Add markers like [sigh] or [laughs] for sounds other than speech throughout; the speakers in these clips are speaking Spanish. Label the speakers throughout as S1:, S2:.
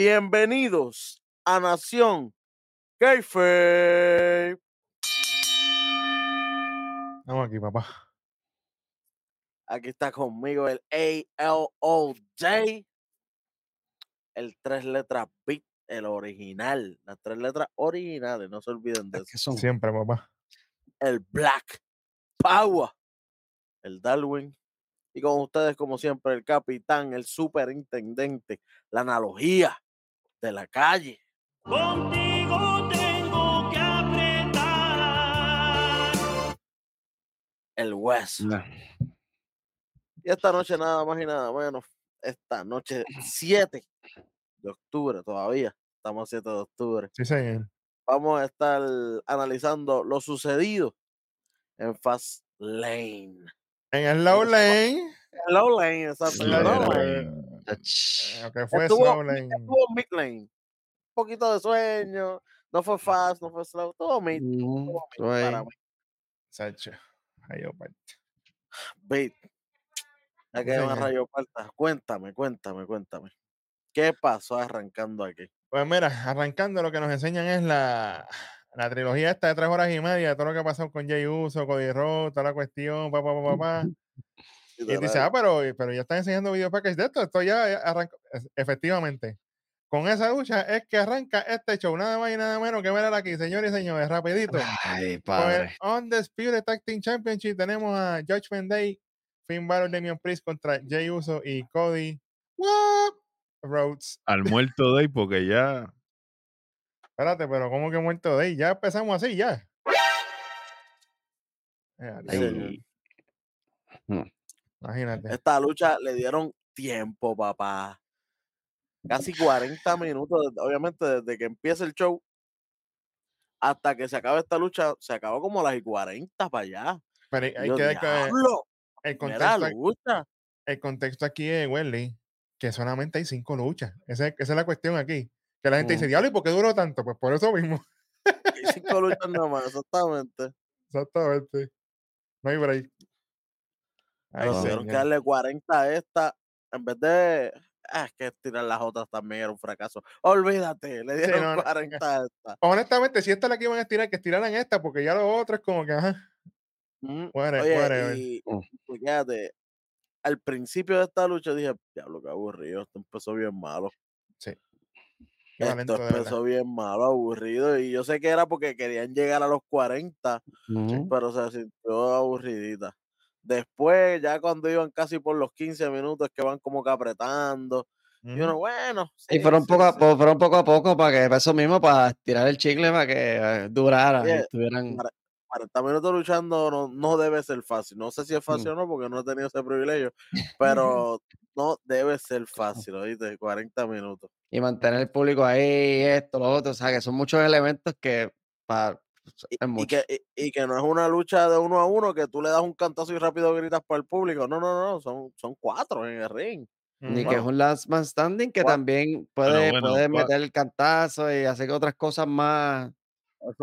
S1: Bienvenidos a Nación Keife.
S2: Vamos aquí, papá.
S1: Aquí está conmigo el ALOJ, el tres letras beat, el original, las tres letras originales, no se olviden de
S3: Es
S1: eso.
S3: que son
S2: Siempre, papá.
S1: El Black Power, el Darwin. Y con ustedes, como siempre, el capitán, el superintendente, la analogía de la calle.
S4: Contigo tengo que apretar.
S1: el West.
S3: Nah.
S1: Y esta noche nada más y nada menos, esta noche 7 de octubre todavía, estamos a 7 de octubre,
S2: Sí, señor.
S1: vamos a estar analizando lo sucedido en Fast Lane.
S2: En el Low Lane.
S1: Low Lane, exacto. en Low
S2: la-
S1: Lane.
S2: Lo que fue
S1: Estuvo-
S2: Slow Lane.
S1: Estuvo Mid Lane. Un poquito de sueño, no fue fast, no fue slow, todo mid,
S3: Ujú,
S1: todo mid para mí.
S2: Sacho. Oh, parte.
S1: Beat. Ya que
S2: señor.
S1: rayo parta, cuéntame, cuéntame, cuéntame. ¿Qué pasó arrancando aquí?
S2: Pues mira, arrancando lo que nos enseñan es la, la trilogía esta de tres horas y media, todo lo que ha pasado con Jay Uso, Cody Rhodes, toda la cuestión, papá, papá, papá. Y dice,
S1: Literal.
S2: ah, pero, pero ya están enseñando video packages de esto, esto ya arrancó. Es- Efectivamente. Con esa lucha es que arranca este show, nada más y nada menos que ver aquí, señores y señores, rapidito.
S3: Ay,
S2: Con
S3: padre.
S2: el Undisputed Tag Team Championship tenemos a Judgment Day, Finn Balor, Damian Priest contra Jay Uso y Cody What? Rhodes.
S5: al muerto Day porque ya
S2: Espérate, pero ¿cómo que muerto Day? Ya empezamos así, ya. Eh.
S3: Ay, Mm.
S2: Imagínate.
S1: Esta lucha le dieron tiempo, papá. Casi 40 [sighs] minutos, obviamente desde que empieza el show hasta que se acabe esta lucha, se acabó como a las y 40 para allá.
S2: Pero hay, que
S1: "Diablo,
S2: el contexto,
S1: lucha.
S2: el contexto aquí es, Welly, que solamente hay cinco luchas. Esa, es- esa es la cuestión aquí. Que la gente dice, diablo, ¿y por qué duró tanto? Pues por eso mismo.
S1: Hay cinco luchas nada más, [laughs] exactamente.
S2: Exactamente. No hay break. Ay,
S1: tuvieron que darle 40 a esta en vez de. Ah, es que tirar las otras también era un fracaso. Olvídate, le dieron
S2: no, no,
S1: 40 a esta.
S2: Honestamente, si esta es la que iban a estirar, que estiraran esta, porque ya lo otro es como que, ajá,
S1: Ujú.
S2: whate-
S1: Oye,
S2: whatever.
S1: y
S3: Mm.
S1: pues, fíjate, al principio de esta lucha dije, diablo, qué aburrido, esto empezó bien malo.
S2: Qué valento,
S1: Esto empezó bien malo, aburrido, y yo sé que era porque querían llegar a los 40,
S3: Ujú.
S1: pero se sintió aburridita. Después, ya cuando iban casi por los 15 minutos, que van como que apretando, y uno, bueno,
S3: Y fueron
S1: sí,
S3: poco, a,
S1: sí.
S3: fueron poco a poco para que, eso mismo, para estirar el chicle, para que eh, durara y estuvieran.
S1: Para- 40 minutos luchando no, no debe ser fácil. No sé si es
S3: Mm.
S1: fácil o no, porque no he tenido ese privilegio, [laughs] pero no debe ser fácil, ¿oíste? 40 minutos.
S3: Y mantener el público ahí, esto, lo otro. O sea, que son muchos elementos que para,
S1: Y, y que, y, y que no es una lucha de uno a uno que tú le das un cantazo y rápido gritas para el público. No, no, no, son, son cuatro en el ring.
S3: Ni que es un last man standing que
S1: Bueno,
S3: también puede,
S5: bueno,
S3: puede meter el cantazo y hacer otras cosas más.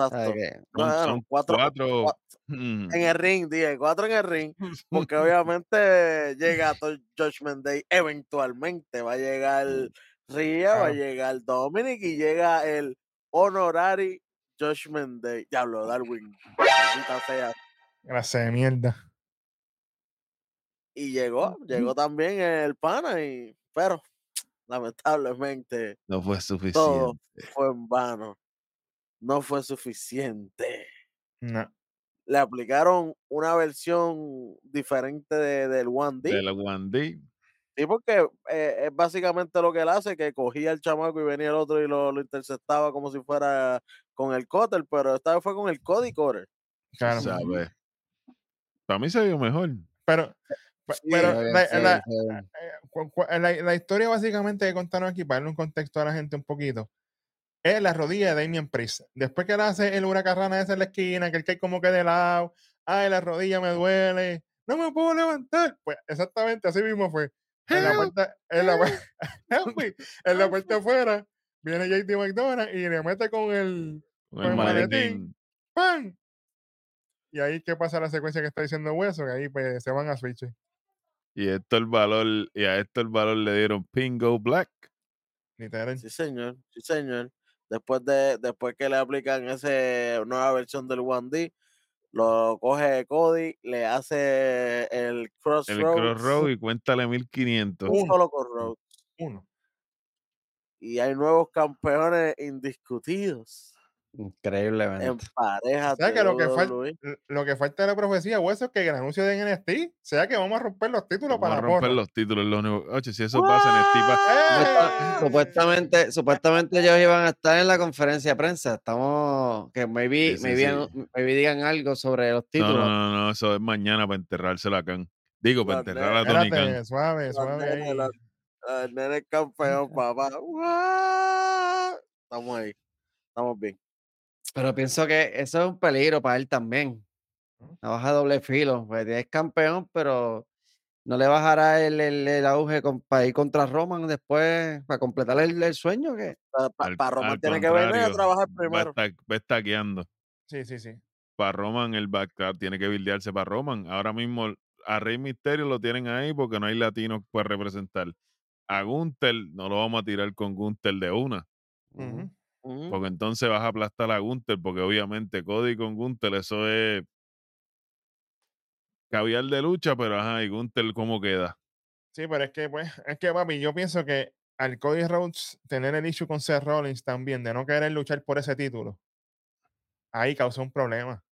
S3: ¿sabes
S1: Exacto.
S3: qué?
S5: son,
S1: Bueno,
S5: son
S1: cuatro,
S5: cuatro.
S1: cua-
S5: mm, [laughs]
S1: en el ring, dije, cuatro en el ring, porque [laughs] obviamente llega todo Judgment Day, eventualmente va a llegar Ria, va a llegar Dominic y llega el Honorary Judgment Day. Diablo, Darwin. sea.
S2: Clase de mierda.
S1: Y llegó, llegó también el pana, y, pero lamentablemente
S5: no fue
S1: todo
S5: suficiente.
S1: fue en vano. No fue suficiente.
S2: No.
S1: Le aplicaron una versión diferente de, del One D.
S5: De la One D.
S1: Sí, porque eh, es básicamente lo que él hace, que cogía el chamaco y venía el otro y lo, lo interceptaba como si fuera con el cutter, pero esta vez fue con el Cody Cutter.
S2: Claro.
S5: Para mí se vio mejor.
S2: Pero,
S1: Sí,
S2: pero
S3: Está bien,
S2: la,
S3: sí,
S2: la-
S3: sí.
S2: eh, cu- la- la historia básicamente que contaron aquí, para darle un contexto a la gente un poquito, es la rodilla de Damien Priest. Después que le hace el huracarrana ese en la esquina, que él cae como que de lado, ay, la rodilla me duele, no me puedo levantar. Pues exactamente así mismo fue. En la puerta, en la, [laughs] en la puerta afuera, viene JT McDonald y le mete con el
S5: Con el
S2: el maletín.
S5: maletín.
S2: ¡pam! Y ahí, ¿qué pasa la secuencia que está diciendo Hueso? Que ahí pues se van a Switch.
S5: Y esto el valor, y a esto el valor le dieron Pingo Black.
S2: Literal.
S1: Sí, señor, sí, señor. Después de, después que le aplican esa nueva versión del 1D, lo coge Cody, le hace el
S5: El
S1: crossroads,
S5: crossroad y cuéntale 1500.
S1: un
S2: Uno.
S1: solo crossroad.
S2: Uno.
S1: Y hay nuevos campeones indiscutidos
S3: Increíblemente.
S1: en parejas
S2: O sea que lo que, falta,
S1: WWE.
S2: lo que falta de la profecía, o eso es que el anuncio de NXT sea que vamos a romper los títulos
S5: Vamos a
S2: para la
S5: romper
S2: porra.
S5: los títulos. Los único- Oye, si eso pasa en Steve
S2: ¡Eh!
S3: Supuestamente, supuestamente ellos iban a estar en la conferencia de prensa. Estamos, que maybe,
S5: Sí, sí,
S3: maybe,
S5: sí.
S3: maybe digan algo sobre los títulos.
S5: no, no, no, eso es mañana para enterrársela acá. Digo, para enterrar a Tony Khan.
S2: Suave, suave ahí.
S1: El nene es campeón, papá. Estamos ahí. Estamos bien.
S3: Pero pienso que eso es un peligro para él también. Una baja doble filo. Pues es campeón, pero no le bajará el, el, el auge con- para ir contra Roman después, para completar el, el sueño. que
S1: Para
S5: Al-
S1: Roman
S5: al
S1: tiene que venir a trabajar
S5: Va,
S1: primero.
S5: va.
S2: Sí, sí, sí.
S5: Para Roman, el backtrap tiene que bildearse para Roman. Ahora mismo a Rey Misterio lo tienen ahí porque no hay latinos para representar. A Gunther no lo vamos a tirar con Gunther de una.
S2: Ujú.
S5: Porque entonces vas a aplastar a Gunther, porque obviamente Cody con Gunther, eso es caviar de lucha, pero ajá, y Gunther cómo queda.
S2: Sí, pero es que, pues, es que, papi, yo pienso que al Cody Rhodes tener el issue con Seth Rollins también, de no querer luchar por ese título, ahí causó un problema.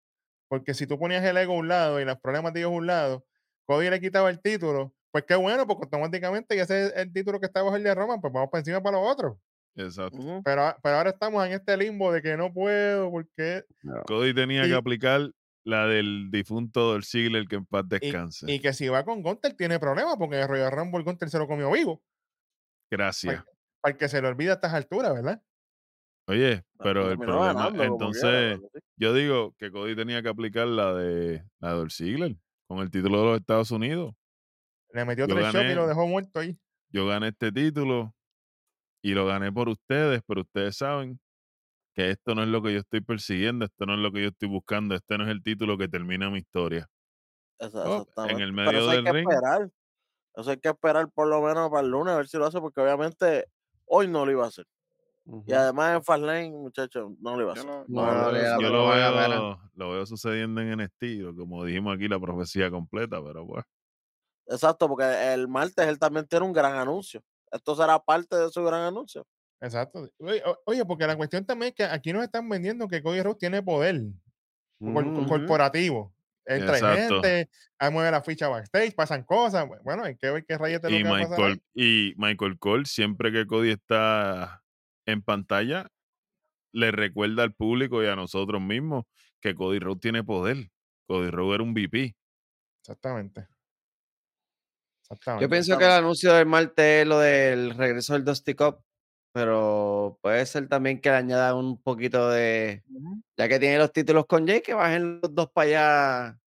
S2: Porque si tú ponías el ego a un lado y los problemas de ellos a un lado, Cody le quitaba el título, pues qué bueno, porque automáticamente ya ese es el título que está bajo el de Roman, pues vamos para encima para los otros.
S5: Exacto.
S2: Pero, pero ahora estamos en este limbo de que no puedo, porque.
S5: Cody tenía
S2: Y-
S5: que aplicar la del difunto Dolph Ziggler que en paz descanse.
S2: y que si va con Gunter tiene problemas, porque el Royal Rumble Gunter se lo comió vivo.
S5: Gracias.
S2: Para que se le olvide a estas alturas, ¿verdad?
S5: Oye, pero el problema,
S1: ganando
S5: entonces,
S1: sí.
S5: yo digo que Cody tenía que aplicar la de la de Dolph Ziggler con el título de los Estados Unidos.
S2: Le metió
S5: Yo
S2: tres shots y
S5: gané.
S2: lo dejó muerto ahí.
S5: Yo gané este título y lo gané por ustedes, pero ustedes saben que esto no es lo que yo estoy persiguiendo, esto no es lo que yo estoy buscando, este no es el título que termina mi historia. Oh, en
S1: exactamente.
S5: el
S1: Pero
S5: medio
S1: eso hay
S5: del
S1: que
S5: ring.
S1: esperar. Eso hay que esperar por lo menos para el lunes a ver si lo hace, porque obviamente hoy no lo iba a hacer. Y además en Fastlane, muchachos, no lo iba a
S6: Yo
S1: hacer.
S6: no-
S3: No,
S5: Yo
S3: no,
S5: veo, lo veo sucediendo en NXT, como dijimos aquí, la profecía completa, pero pues.
S1: Exacto, porque el martes él también tiene un gran anuncio. Esto será parte de su gran anuncio.
S2: Exacto. Oye, porque la cuestión también es que aquí nos están vendiendo que Cody Rhodes tiene poder corporativo. Él trae
S5: Exacto.
S2: gente, ahí mueve la ficha backstage, pasan cosas. Bueno, hay que ver qué rayos de lo
S5: Y
S2: que va a pasar.
S5: Michael, y Michael Cole, siempre que Cody está en pantalla, le recuerda al público y a nosotros mismos que Cody Rhodes tiene poder. Cody Rhodes era un VP.
S2: Exactamente.
S3: Yo pienso que el anuncio del martes es lo del regreso del Dusty Cup, pero puede ser también que le añada un poquito de. Ya que tiene los títulos con Jay, que bajen los dos para allá.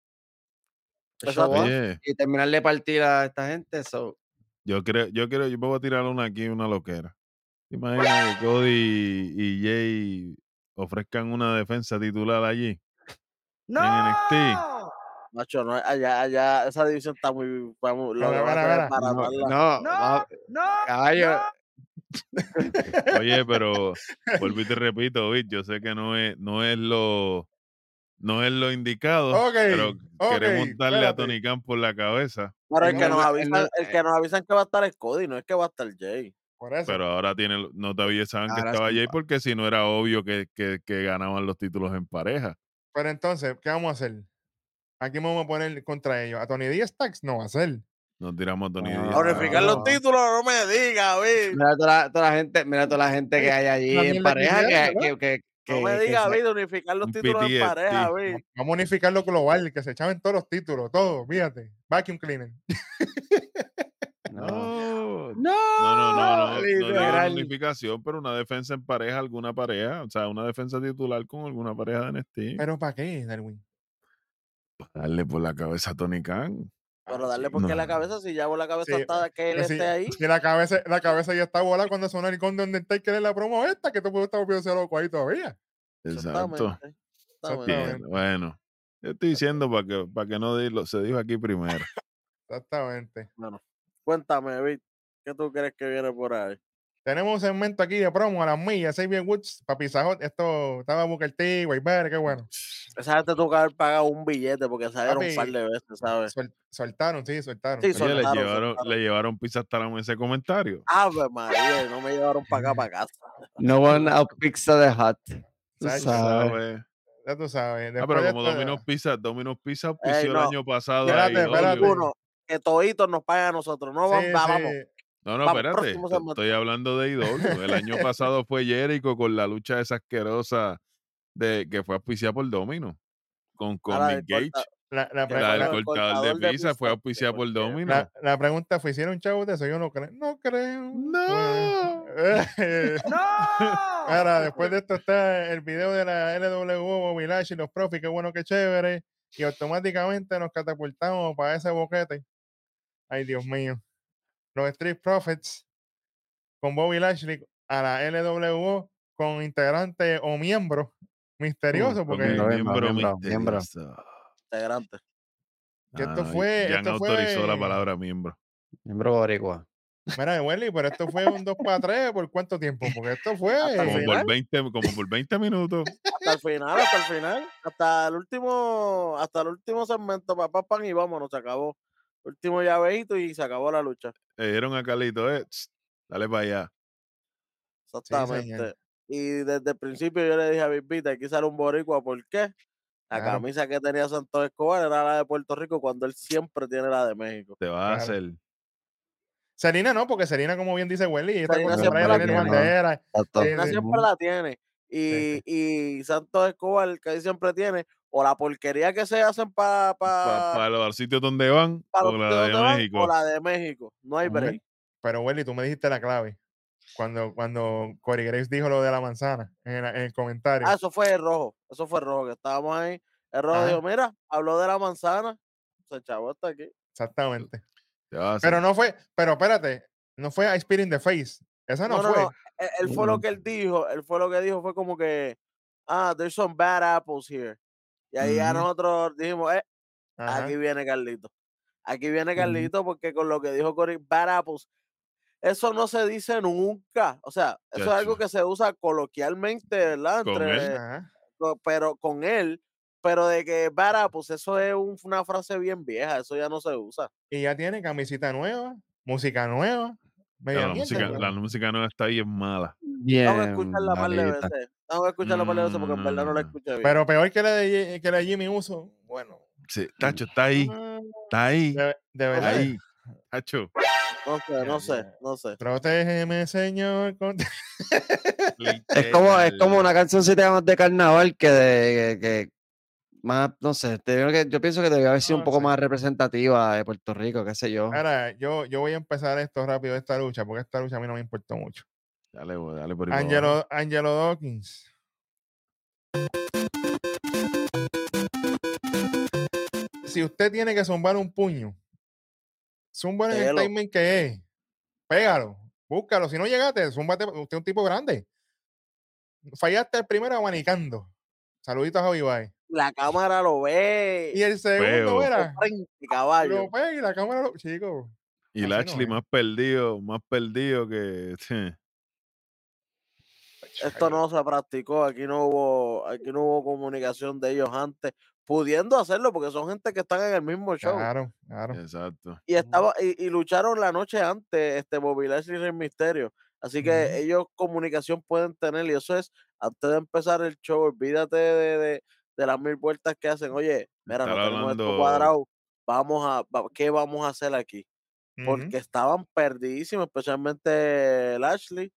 S3: Y terminar de partir a esta gente. so,
S5: yo creo, yo creo, yo a tirar una aquí, una loquera. ¿Te imaginas que Cody y Jay ofrezcan una defensa titular allí? En NXT.
S1: Macho, no, allá, allá, esa división está muy. Vamos, lo
S2: Mira,
S1: que van a
S2: mira,
S1: hacer es
S2: mira.
S3: no, no,
S6: No, no,
S3: caballo,
S5: Oye, pero [laughs] vuelvo y te repito, Vic, yo sé que no es, no es lo, no es lo indicado, pero queremos darle a. Tony Khan por la cabeza.
S1: Pero el que nos avisan,
S3: el-
S1: el que nos avisan que va a estar es Cody, no es que va a estar Jay.
S2: Por eso.
S5: Pero ahora tiene, no te avisaban que estaba
S3: sí
S5: Jay porque si no era obvio que, que, que ganaban los títulos en pareja.
S2: Pero entonces, ¿qué vamos a hacer? Aquí vamos a poner contra ellos. A Tony Díaz Tax no va a ser.
S5: Nos tiramos a Tony
S3: No,
S5: Díaz.
S1: A unificar los títulos, no me digas.
S3: Mira toda la, toda la gente, mira toda la gente que hay allí en pareja que,
S2: quisiera,
S3: que, que,
S1: No me digas, de unificar los títulos en pareja, Vic.
S2: Vamos a unificar lo global, que se echaban todos los títulos, todo, fíjate. Vacuum cleaner. [laughs]
S3: No.
S5: No,
S3: No,
S5: no, no, no, no, no digo una
S3: literal.
S5: unificación, pero una defensa en pareja, alguna pareja, o sea, una defensa titular con alguna pareja de NXT.
S2: ¿Pero para qué, Darwin?
S5: Darle por la cabeza a Tony Khan.
S1: Pero darle porque
S5: No.
S1: la cabeza, si ya la cabeza
S2: Sí,
S1: está, que él esté ahí.
S2: si la cabeza, la cabeza ya está volada cuando sonó el con de Undertaker en la promo esta, que tú puedes estar volviéndose loco ahí todavía.
S5: Exacto.
S1: Exactamente.
S5: Bueno, yo estoy diciendo para que, para que no diga, se dijo aquí primero.
S2: Exactamente.
S1: Bueno, cuéntame, Vic, ¿qué tú crees que viene por ahí?
S2: Tenemos un segmento aquí de promo a las millas, Xavier Woods, Papi Sajot, esto estaba Booker T, Wayber, qué bueno.
S1: Esa gente tuvo que haber pagado un billete porque salieron un par de veces, ¿sabes?
S2: Soltaron, sí, soltaron.
S1: Sí,
S5: Oye,
S2: soltaron.
S5: le llevaron,
S1: soltaron.
S5: le llevaron pizza hasta la mesa de comentario.
S1: Ave María, no me llevaron para acá, para casa.
S3: No one out pizza de hot. Tú sabes.
S5: ¿sabes?
S2: Ya tú sabes.
S5: Ah, pero como
S2: esto-
S5: Domino's Pizza, Domino's Pizza auspició
S1: no.
S5: el año pasado.
S2: Espérate,
S5: a
S2: espérate.
S1: Que toditos nos pagan a nosotros. No,
S2: Sí,
S1: vamos, va,
S2: sí.
S1: vamos.
S5: No, no,
S1: Vamos,
S5: espérate. Estoy hablando de IW. El año pasado fue Jericho con la lucha esa asquerosa de que fue auspiciada por Domino. Con, con
S1: Ahora,
S5: Nick
S1: el
S5: Gage.
S2: La, la pre-
S5: La
S1: el
S5: cortador de
S1: de
S5: pizza fue
S1: pizza,
S5: auspiciada por Domino.
S2: la- la pregunta fue: ¿hicieron chavos de eso? Yo no creo. No creo.
S5: No. [laughs] [laughs]
S2: Ahora, después de esto está el video de la LWO, Bobby Lash y los profis, qué bueno, qué chévere. Y automáticamente nos catapultamos para ese boquete. Ay, Dios mío. Los Street Profits con Bobby Lashley a la LWO con integrante o miembro misterioso,
S5: Con
S2: porque
S3: Miembro,
S5: miembro
S3: miembro,
S5: misterioso.
S1: integrante.
S2: Que esto
S5: Ah,
S2: fue-
S5: Jan
S2: esto
S5: autorizó la
S2: fue-
S5: palabra miembro.
S3: Miembro boricua.
S2: Mira, Welly, pero esto fue un 2 para 3 ¿por cuánto tiempo? Porque esto fue. [laughs]
S5: Como por 20, como por 20 minutos.
S1: Hasta el final, hasta el final. Hasta el último, hasta el último segmento, papá, pan, y vámonos, se acabó. Último llaveito y se acabó la lucha.
S5: Le dijeron a Carlito, eh, tss, dale para allá.
S1: Exactamente. y desde el principio yo le dije a Bispita, aquí sale un boricua, ¿por qué? La
S2: Claro.
S1: camisa que tenía Santos Escobar era la de Puerto Rico cuando él siempre tiene la de México.
S5: Te vas a hacer.
S2: Selina no, porque Selina, como bien dice Welly, está
S1: Selena
S2: acostumbrada a
S1: siempre la tiene.
S2: bandera. Sí.
S1: siempre la tiene. Y, y Santos Escobar casi siempre tiene, o la porquería que se hacen para
S5: Para los sitios donde van, o la de
S1: van,
S5: México.
S1: o la de México. No hay break.
S2: Pero Welly, tú me dijiste la clave. Cuando, cuando Corey Graves dijo lo de la manzana en, la- en el comentario.
S1: Ah, eso fue el rojo. Eso fue el rojo, que estábamos ahí. El rojo
S2: Ajá.
S1: dijo, mira, habló de la manzana. Se chavo hasta aquí.
S2: Exactamente. Pero no fue, pero espérate, no fue I Spit in the Face. Esa no,
S1: No, no,
S2: fue.
S1: no. Él, él fue lo
S3: Mm.
S1: que él dijo. Él fue lo que dijo. Fue como que, ah, there's some bad apples here. Y ahí ya
S2: Ujú.
S1: nosotros dijimos, eh,
S2: Ajá.
S1: aquí viene Carlito. Aquí viene. Carlito porque con lo que dijo Cory, bad apples. Eso no se dice nunca. O sea, eso es algo que se usa coloquialmente, ¿verdad?
S5: Con
S1: Entre,
S5: él.
S1: Pero con él. Pero de que bad apples, eso es un- una frase bien vieja. Eso ya no se usa.
S2: Y ya tiene camisita nueva, música nueva.
S5: La, música,
S2: pero-
S5: la música nueva está es mala.
S3: Bien.
S1: Que escucharla par de veces. Tengo que escucharla par de veces porque en verdad no la
S5: Mm.
S1: escuché bien.
S2: Pero peor que la de, que la de Jimmy Uso. Bueno,
S5: Sí, Tacho, está ahí.
S1: Mm,
S5: Está ahí.
S2: de, de verdad.
S5: Ahí. Tacho.
S1: No sé, no sé, no sé.
S2: Protégeme, Señor. con- [laughs]
S3: Es como, es como una cancioncita más de carnaval que de que, que más, no sé, te- yo pienso que debería haber sido un poco más representativa de Puerto Rico, qué sé yo.
S2: Ahora, yo, yo voy a empezar esto rápido, esta lucha, porque esta lucha a mí no me importó mucho.
S5: Dale, güey, dale por.
S2: Angelo, Angelo Dawkins. Si usted tiene que zumbar un puño, zumba en el timing que es. Pégalo, búscalo. Si no llegaste, zúmbate. Usted es un tipo grande. Fallaste el primero abanicando. Saluditos a Javi.
S1: La cámara lo ve.
S2: Y el segundo,
S1: de
S2: era.
S1: caballo.
S2: Lo pega y la cámara lo. Chico.
S5: Y
S2: no
S5: Lashley
S2: es.
S5: más perdido, más perdido que. [laughs]
S1: Esto no se practicó, aquí no hubo, aquí no hubo comunicación de ellos antes, pudiendo hacerlo porque son gente que están en el mismo show.
S2: Claro, claro.
S5: Exacto.
S1: Y estaba, y, y lucharon la noche antes, este Bobby Lashley y Rey Misterio. Así que ellos comunicación pueden tener, y eso es antes de empezar el show, olvídate de, de, de las mil vueltas que hacen. Oye, mira, no tenemos esto cuadrado, vamos a, ¿qué vamos a hacer aquí? Porque estaban perdidísimos, especialmente Lashley.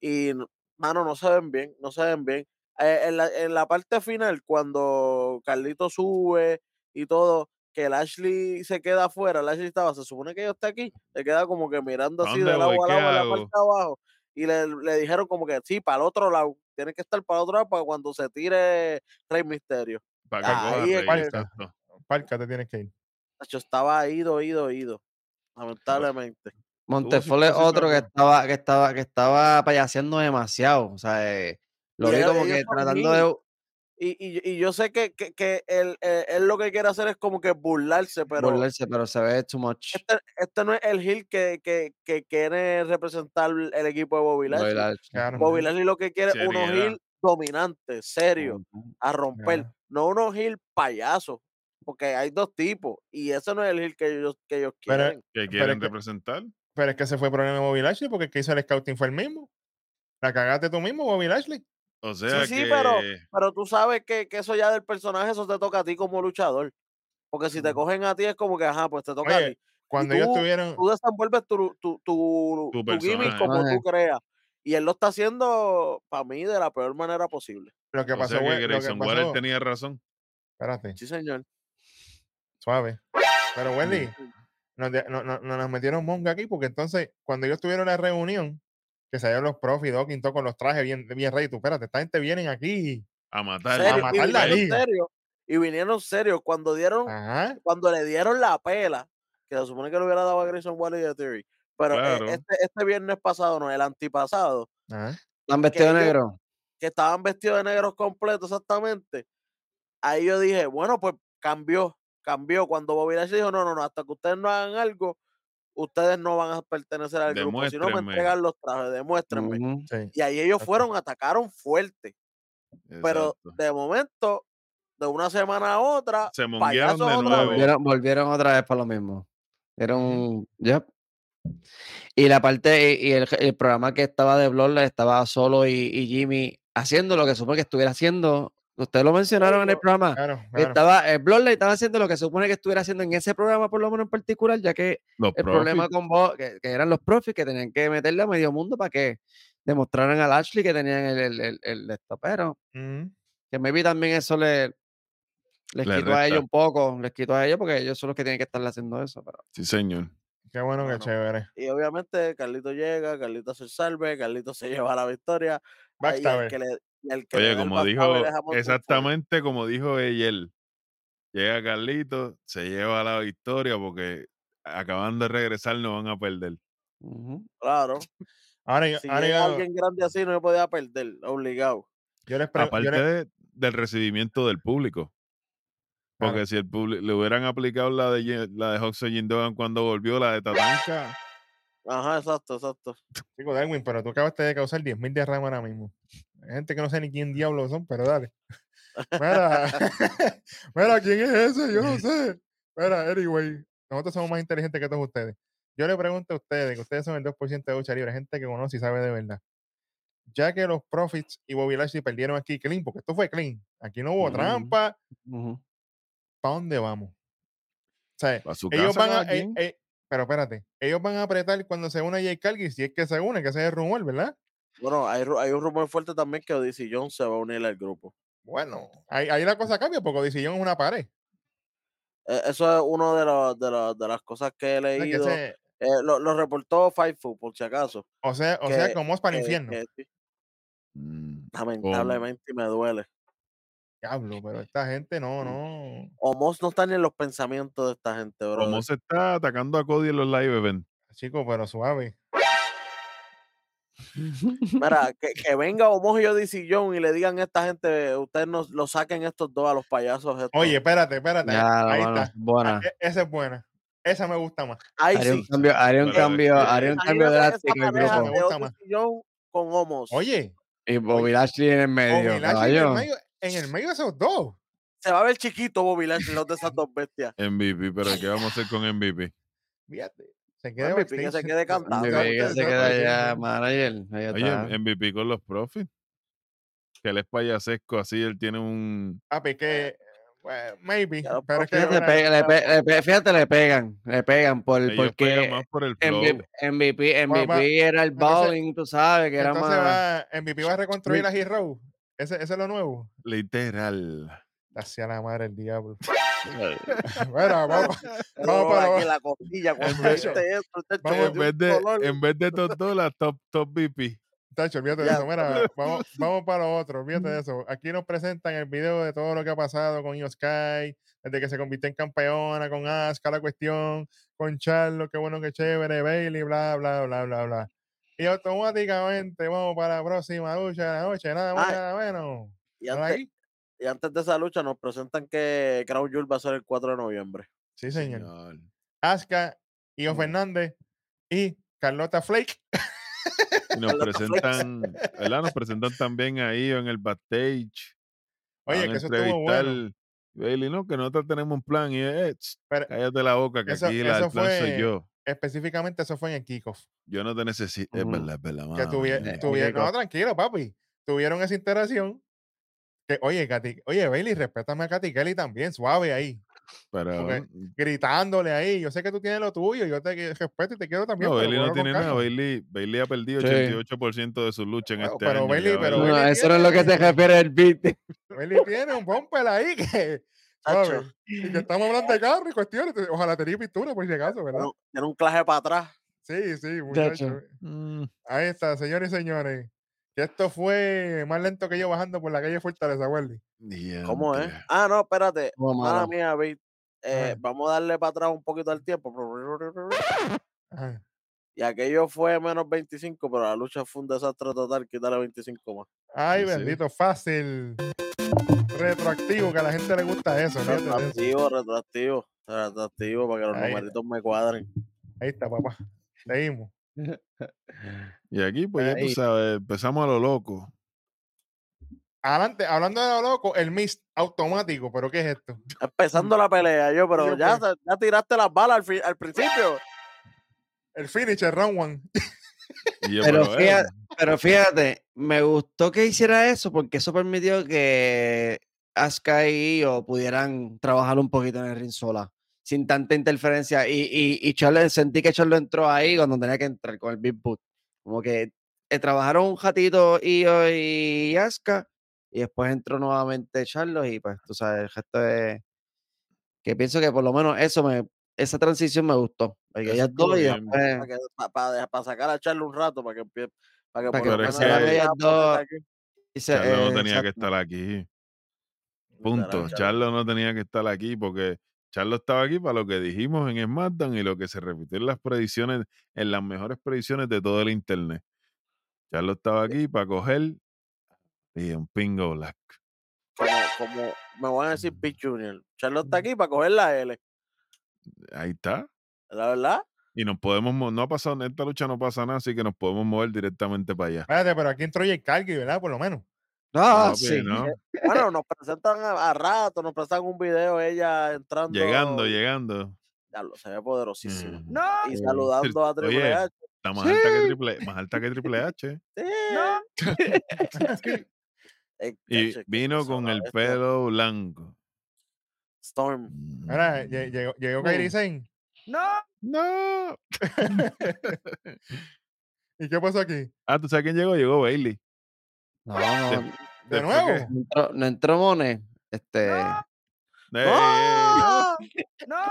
S1: Y, mano, no se ven bien, no se ven bien. Eh, en, la, en la parte final, cuando Carlito sube y todo, que Lashley se queda afuera, Lashley estaba, se supone que yo está aquí, se queda como que mirando
S5: ¿Pa'
S1: así
S5: dónde
S1: de lado
S5: voy?
S1: a
S5: ¿Qué
S1: lado en la parte de abajo. Y le, le dijeron como que sí, para el otro lado, tiene que estar para el otro lado para cuando se tire Rey Misterio.
S5: Para
S1: Ahí
S5: coja
S1: es
S5: Rey,
S2: que-
S5: exacto.
S2: Parca, te tienes que ir.
S1: Tacho, estaba ido, ido, ido. Lamentablemente.
S3: Montefol es otro que estaba, que estaba, que estaba payaseando demasiado. O sea, eh, lo vi como que tratando de.
S1: Y, y, y yo sé que, que, que él, eh, él lo que quiere hacer es como que burlarse, pero
S3: Burlarse, pero se ve too much.
S1: este, este no es el heel que, que, que quiere representar el equipo de Bobby Lashley.
S3: Bobby Lashley.
S2: Claro.
S1: Bobby Lashley lo que quiere es unos heel dominantes, serios,
S3: Ujú.
S1: a romper, no unos heel payasos, porque hay dos tipos y ese no es el heel que ellos, que ellos
S2: Pero-
S1: quieren.
S5: que quieren representar.
S2: Pero es que ese fue el problema de Bobby Lashley porque el que hizo el scouting fue el mismo. La cagaste tú mismo, Bobby Lashley.
S5: O sea
S1: sí,
S5: que
S1: pero- Pero tú sabes que, que eso ya del personaje, eso te toca a ti como luchador. Porque si te cogen a ti es como que, ajá, pues te toca a ti.
S2: Cuando ellos
S1: tú-
S2: tuvieron.
S1: Tú desenvuelves tu, tu, tu,
S5: Tu
S1: tu gimmick
S5: personaje.
S1: como tú creas. Y él lo está haciendo, para mí, de la peor manera posible.
S2: Lo que
S5: o
S2: pasó,
S5: sea que
S2: lo que
S5: Grayson Waller
S2: pasó-
S5: tenía razón.
S2: Espérate,
S1: Sí, señor.
S2: suave. Pero Wendy. Nos, no- no- no nos metieron monga aquí porque entonces, cuando ellos tuvieron la reunión, que salieron los profis, Dawkins, todo con los trajes bien, bien rey, tú, espérate, esta gente vienen aquí.
S5: A matar.
S2: a
S1: y
S2: matar la
S1: vinieron
S2: liga.
S1: serios. Y vinieron serios. Cuando dieron,
S2: Ajá.
S1: cuando le dieron la pela, que se supone que le hubiera dado a Grayson Waller y a Theory. Pero eh,
S5: Claro.
S1: este, este viernes pasado, no, el antipasado,
S2: Ajá.
S3: ¿Están vestidos de negro?
S1: que estaban vestidos de negros completos exactamente, ahí yo dije, bueno, pues cambió, cambió. Cuando Bobby Lashley dijo, no, no, no, hasta que ustedes no hagan algo, ustedes no van a pertenecer al grupo. Si no me entregan los trajes, demuéstrenme.
S3: Ujú.
S2: Sí.
S1: Y ahí ellos fueron, atacaron fuerte. Pero
S5: Exacto.
S1: de momento, de una semana a otra,
S5: Se monguearon
S1: payasos
S5: de
S1: otra
S5: nuevo.
S1: vez.
S3: Volvieron, volvieron otra vez para lo mismo. Era un. yep. Y la parte, y el, el programa que estaba de Bloodline estaba solo y, y Jimmy haciendo lo que supone que estuviera haciendo. Ustedes lo mencionaron en el programa.
S2: Claro, claro.
S3: Estaba, el Bloodline estaba haciendo lo que se supone que estuviera haciendo en ese programa, por lo menos en particular, ya que
S5: Los
S3: el problema con vos, que, que eran los profits que tenían que meterle a medio mundo para que demostraran a Ashley que tenían el, el, el, el de esto. Pero
S2: Mm.
S3: que maybe también eso le, les
S5: Le
S3: quitó a ellos un poco, les quitó a ellos porque ellos son los que tienen que estar haciendo eso. Pero
S5: Sí, señor.
S2: Qué bueno,
S1: Bueno.
S2: que chévere.
S1: Y obviamente Carlito llega, Carlito se salve, Carlito se [laughs] lleva la victoria. ahí el
S2: Backstabber.
S1: que le- y que
S5: Oye, como dijo, exactamente como dijo ella, llega Carlito, se lleva la victoria porque acabando de regresar no van a perder.
S1: Claro. [laughs]
S2: Ahora,
S1: Si
S2: ahora
S1: llega alguien grande así, no me podía perder, obligado.
S2: yo les.
S5: Aparte de- del recibimiento del público. Porque
S2: Claro.
S5: si el público le hubieran aplicado la de la de Hoxo Jindogan cuando volvió, la de Tatanka,
S1: Ajá, exacto, exacto.
S2: Chico, Darwin, pero tú acabaste de causar 10.000 derramas ahora mismo. Hay gente que no sé ni quién diablos son, pero dale. [laughs] Mira, [laughs] mira, ¿quién es ese? Yo no [laughs] sé. Mira, anyway, nosotros somos más inteligentes que todos ustedes. Yo le pregunto a ustedes, que ustedes son el 2% de lucha libre, gente que conoce y sabe de verdad. Ya que los Profits y Bobby Lashley perdieron aquí clean, porque esto fue clean. Aquí no hubo trampa.
S3: Ujú.
S2: ¿Para dónde vamos? O sea, ellos van a. eh, eh, pero espérate, ellos van a apretar cuando se une Jay Cargill, si es que se une, que ese es el rumor, ¿verdad?
S1: Bueno, hay, hay un rumor fuerte también que Odyssey Jones se va a unir al grupo.
S2: Bueno, ahí, ahí la cosa cambia porque Odisillón es una pared.
S1: Eh, Eso es una de, los- de, los- de las cosas que he
S2: O sea, que
S1: leído.
S2: ese-
S1: Eh, lo, lo reportó Fightful, por si acaso.
S2: o sea, o sea, como es para el
S1: que-
S2: infierno.
S1: que sí,
S5: Mm,
S1: lamentablemente me duele.
S2: Diablo, pero [laughs] esta gente no, no.
S1: Omos no está ni en los pensamientos de esta gente, bro.
S5: Como se está atacando a Cody en los live events.
S2: Chico, pero suave. [laughs]
S1: Mira, que, que venga Omos y Odyssey Jones y le digan a esta gente, ustedes nos lo saquen estos dos a los payasos. estos".
S2: Oye, espérate, espérate.
S3: Ya,
S2: ahí está.
S3: buena.
S2: Ah, e- Esa es buena. Esa me gusta más.
S1: ahí
S3: Haría un cambio, haría un
S5: Pero es
S3: cambio,
S5: que-
S3: haría un cambio drástico en
S2: Me gusta más.
S1: Con Omos.
S2: Oye,
S3: Y Bobby Lashley en el medio,
S2: Bobby Lashley en el medio, en el medio de esos dos.
S1: Se va a ver chiquito Bobby Lashley, los de esas dos bestias.
S5: MVP, pero ¿qué vamos a hacer con MVP?
S2: Fíjate. Se queda
S1: MVP, que se quede cantando.
S3: MVP que se queda
S2: sí.
S3: manager.
S5: Oye,
S3: está.
S5: MVP con los profits. Que él es payasesco, así él tiene un.
S2: Ah, pues que, well, maybe. Pero que
S3: Fíjate,
S2: una-
S3: pe- le pe- le pe- fíjate, le pegan, le pegan por,
S5: Ellos pegan
S3: porque
S5: más por el flow.
S3: MVP, MVP, MVP era el
S2: entonces-
S3: bowling, tú sabes, que era
S2: entonces
S3: más.
S2: va, MVP va a reconstruir a Hero. Ese, ese es lo nuevo.
S5: Literal.
S2: Hacia la madre del diablo. [laughs] Bueno, vamos, [laughs] vamos para
S1: aquí la costilla cuando
S2: vez-
S1: muchacho,
S2: vamos,
S5: En vez de, en vez de top dólares, top, top VP.
S2: Tacho, olvídate de eso. Mira, vamos, vamos para lo otro, olvídate de [laughs] eso. Aquí nos presentan el video de todo lo que ha pasado con Io Sky, desde que se convirtió en campeona, con Asuka, la cuestión, con Charlo, qué bueno, qué chévere, Bailey, bla, bla, bla, bla, bla. Y automáticamente vamos para la próxima lucha de la noche, nada más, nada menos.
S1: Y
S2: ¿Están
S1: antes,
S2: aquí?
S1: y antes de esa lucha nos presentan que Crown Jewel va a ser el 4 de noviembre.
S2: Sí, señor.
S5: Señor.
S2: Asuka, Io
S1: Mm.
S2: Fernández y Carlota Flake.
S5: Y nos
S1: Carlota
S5: presentan, ¿verdad? Nos presentan también ahí en el backstage.
S2: Oye,
S5: Van a
S2: que eso estuvo
S5: entrevistar
S2: bueno.
S5: Bailey, no, que nosotros tenemos un plan y es, "Tss,
S2: Pero
S5: cállate la boca, que
S2: eso-
S5: aquí la, el plan soy yo.
S2: Específicamente eso fue en el kickoff.
S5: Yo no te necesito. Es
S3: Ujú.
S5: verdad, es verdad.
S2: Que tuvieron,
S3: kickoff.
S2: no, tranquilo, papi. Tuvieron esa interacción. Que, oye, Katy, oye, Bailey, respétame a Katy Kelly también, suave ahí.
S5: Pero
S2: porque- gritándole ahí. Yo sé que tú tienes lo tuyo, yo te respeto y te quiero también.
S5: no,
S2: pero
S5: Bailey no tiene nada. Bailey, Bailey ha perdido
S3: Sí.
S5: 88% de su lucha en
S2: Bueno,
S5: este
S2: pero
S5: año.
S2: Bailey- pero
S5: Bailey.
S3: No,
S2: Bailey
S3: eso no es lo que se
S2: tiene-
S3: refiere el beat.
S2: Bailey tiene un bumper ahí que. Y que estamos hablando de carro y cuestiones. Ojalá tenía pintura por si acaso, ¿verdad?
S1: tiene un- claje para atrás.
S2: Sí, sí,
S3: Chacho.
S2: muchacho.
S5: Mm,
S2: Ahí está, señores y señores. Que esto fue más lento que yo bajando por la calle Fortaleza, Welly.
S1: ¿Cómo es? Ah, no, espérate. Mala mía. Eh, vamos a darle para atrás un poquito al tiempo.
S2: Ajá.
S1: Y aquello fue menos 25, pero la lucha fue un desastre total. Quítale 25 más.
S2: Ay,
S5: Sí, sí.
S2: bendito, fácil. Retroactivo, que a la gente le gusta eso.
S1: Retroactivo, retroactivo. Retroactivo para que los
S2: Ahí.
S1: numeritos me cuadren.
S2: Ahí está, papá. Seguimos.
S5: Y aquí, pues ya tú sabes, empezamos a lo loco.
S2: Adelante, hablando de lo loco, el mist automático, pero ¿qué es esto?
S1: Empezando la pelea, yo, pero ya, ya tiraste las balas al, al principio.
S2: El finish, el round one. [laughs] [laughs]
S5: Yo,
S3: Pero
S5: pero, eh,
S3: fíjate, pero fíjate, me gustó que hiciera eso porque eso permitió que Asuka y Io pudieran trabajar un poquito en el ring sola, sin tanta interferencia. Y, y, y Charlo- sentí que Charlo entró ahí cuando tenía que entrar con el Big Boot. Como que eh, trabajaron un ratito Io y Asuka, y después entró nuevamente Charlo, y pues tú sabes, el gesto es que pienso que por lo menos eso me, esa transición me gustó. Porque ellas dos y después.
S1: Para sacar a Charlo un rato, para que empiece. Para que
S3: Para
S1: por
S5: que
S3: ellas dos. se-
S5: Charlo no
S3: eh,
S5: tenía que estar aquí. Punto.
S1: Charlo.
S5: Charlo no tenía que estar aquí porque Charlo estaba aquí para lo que dijimos en SmackDown y lo que se repitió en las predicciones, en las mejores predicciones de todo el internet. Charlo estaba aquí para coger y un pingo black.
S1: Como, como me van a decir Pete Junior. Charlo está aquí para coger la L.
S5: Ahí está.
S1: La verdad.
S5: Y nos podemos, mo- no ha pasado, en esta lucha no pasa nada, así que nos podemos mover directamente para allá.
S2: Espérate, pero aquí entró Cargill, ¿verdad? Por lo menos.
S3: Ah,
S5: Papi,
S3: sí.
S5: ¿no? [laughs]
S1: Bueno, nos presentan a, a rato, nos presentan un video ella entrando.
S5: Llegando, llegando.
S1: Ya lo se ve poderosísimo.
S5: Mm.
S3: No,
S1: Y saludando a Triple
S5: Oye,
S1: H.
S5: Está más alta que Triple, más alta que Triple [laughs] H.
S1: Sí. [laughs] Ey,
S5: Y
S1: cacho, es que
S5: vino con el pelo blanco.
S1: Storm.
S2: Ahora,
S5: Mm.
S2: lle- llegó, llegó Kairi. Sane.
S5: No. [laughs]
S2: ¿Y qué pasó aquí?
S5: Ah, ¿tú sabes quién llegó? Llegó Bailey.
S3: no, no,
S2: ¿De
S5: Después
S2: nuevo?
S5: que-
S3: no entró, no entró Mone. Este.
S1: ¡No!
S6: ¡No!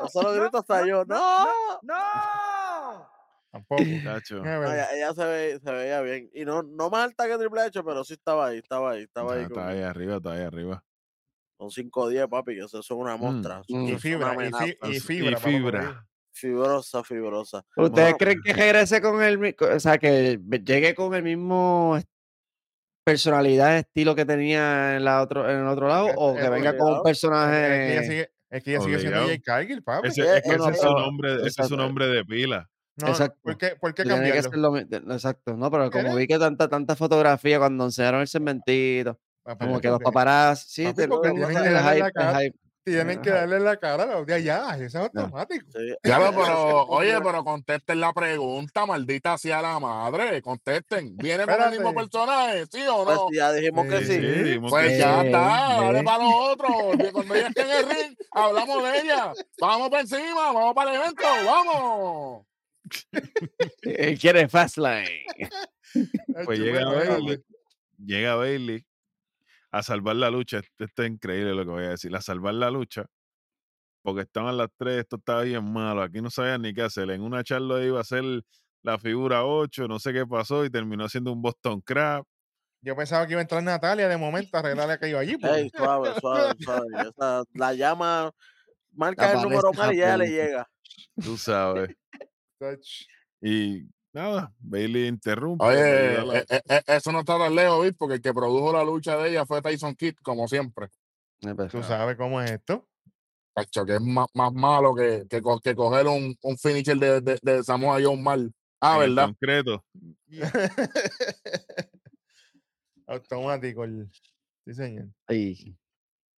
S1: No solo grito hasta yo. ¡No!
S6: ¡No!
S2: Tampoco.
S1: No,
S2: ver.
S1: ella, ella se, ve, se veía bien. Y no, no más alta que Triple H, pero sí estaba ahí, estaba ahí, estaba ahí.
S5: Está ahí arriba, está ahí arriba.
S1: Con 5-10, papi, que eso es una
S5: Mm,
S1: mostra.
S3: mm.
S2: Y fibra,
S1: una
S2: y, fi-
S1: amenaza.
S2: y
S5: Y
S2: fibra.
S1: Fibrosa, fibrosa.
S3: ¿Ustedes
S1: Bueno,
S3: creen que regrese con el o sea, que llegue con el mismo personalidad, estilo que tenía en la otro, en el otro lado,
S2: Es-
S3: o que
S2: es
S3: venga con un
S1: obligado.
S2: Es que ella
S3: personaje?
S2: sigue, es que ella sigue siendo. Jay Cargill, papi.
S5: Ese,
S1: Eh,
S5: es que
S3: no,
S5: ese
S3: no,
S5: es su nombre, ese es su nombre de pila.
S2: No,
S3: exacto.
S2: ¿Por qué, por qué
S3: que
S2: cambiarlo?
S3: lo Exacto, no, pero como
S2: ¿Eres?
S3: vi que tanta, tanta fotografía cuando enseñaron el segmentito,
S2: Papi,
S3: como que los paparazzi, sí,
S2: papi,
S3: te- [laughs] el
S2: tienen
S1: que
S2: darle
S3: hype,
S2: la cara.
S3: hype.
S2: Tienen que
S3: Ajá.
S2: darle la cara a los de allá. Eso es automático.
S1: sí.
S7: Ya lo, pero, [laughs] oye, pero contesten la pregunta, maldita sea la madre. Contesten. ¿Viene con el mismo personaje? ¿Sí o
S1: Pues
S7: no?
S1: ya dijimos que
S2: Sí,
S7: Pues
S5: que
S7: ya
S3: sí.
S7: está, dale para los otros. Cuando ella esté en el ring, hablamos de ella. Vamos para encima, vamos para el evento, vamos. [laughs]
S3: Él quiere Fastlane.
S5: Pues llega Bailey, llega Bailey a salvar la lucha. Esto, esto es increíble lo que voy a decir. A salvar la lucha. Porque estaban las tres, esto estaba bien malo. Aquí no sabían ni qué hacer. En una charla iba a ser la figura 8, no sé qué pasó, y terminó haciendo un Boston Crab.
S2: Yo pensaba que iba a entrar Natalia de momento a arreglarle aquello allí. porque-
S1: Ey, suave, suave, suave. Esa, la llama, marca el
S3: Aparece
S1: número mal y ya le llega.
S5: Tú sabes. Y Nada, Bailey interrumpe.
S7: Oye,
S5: la-
S7: eh, eh, eh, eso no está tan lejos, ¿viste? Porque el que produjo la lucha de ella fue Tyson Kidd, como siempre.
S3: Pues,
S2: Tú sabes cómo es esto.
S7: Cacho, que es más, más malo que, que, co- que coger un, un finisher de, de, de Samoa Joe mal. Ah,
S5: en
S7: ¿verdad?
S5: concreto. [laughs]
S2: Automático. el- Sí, señor.
S5: Y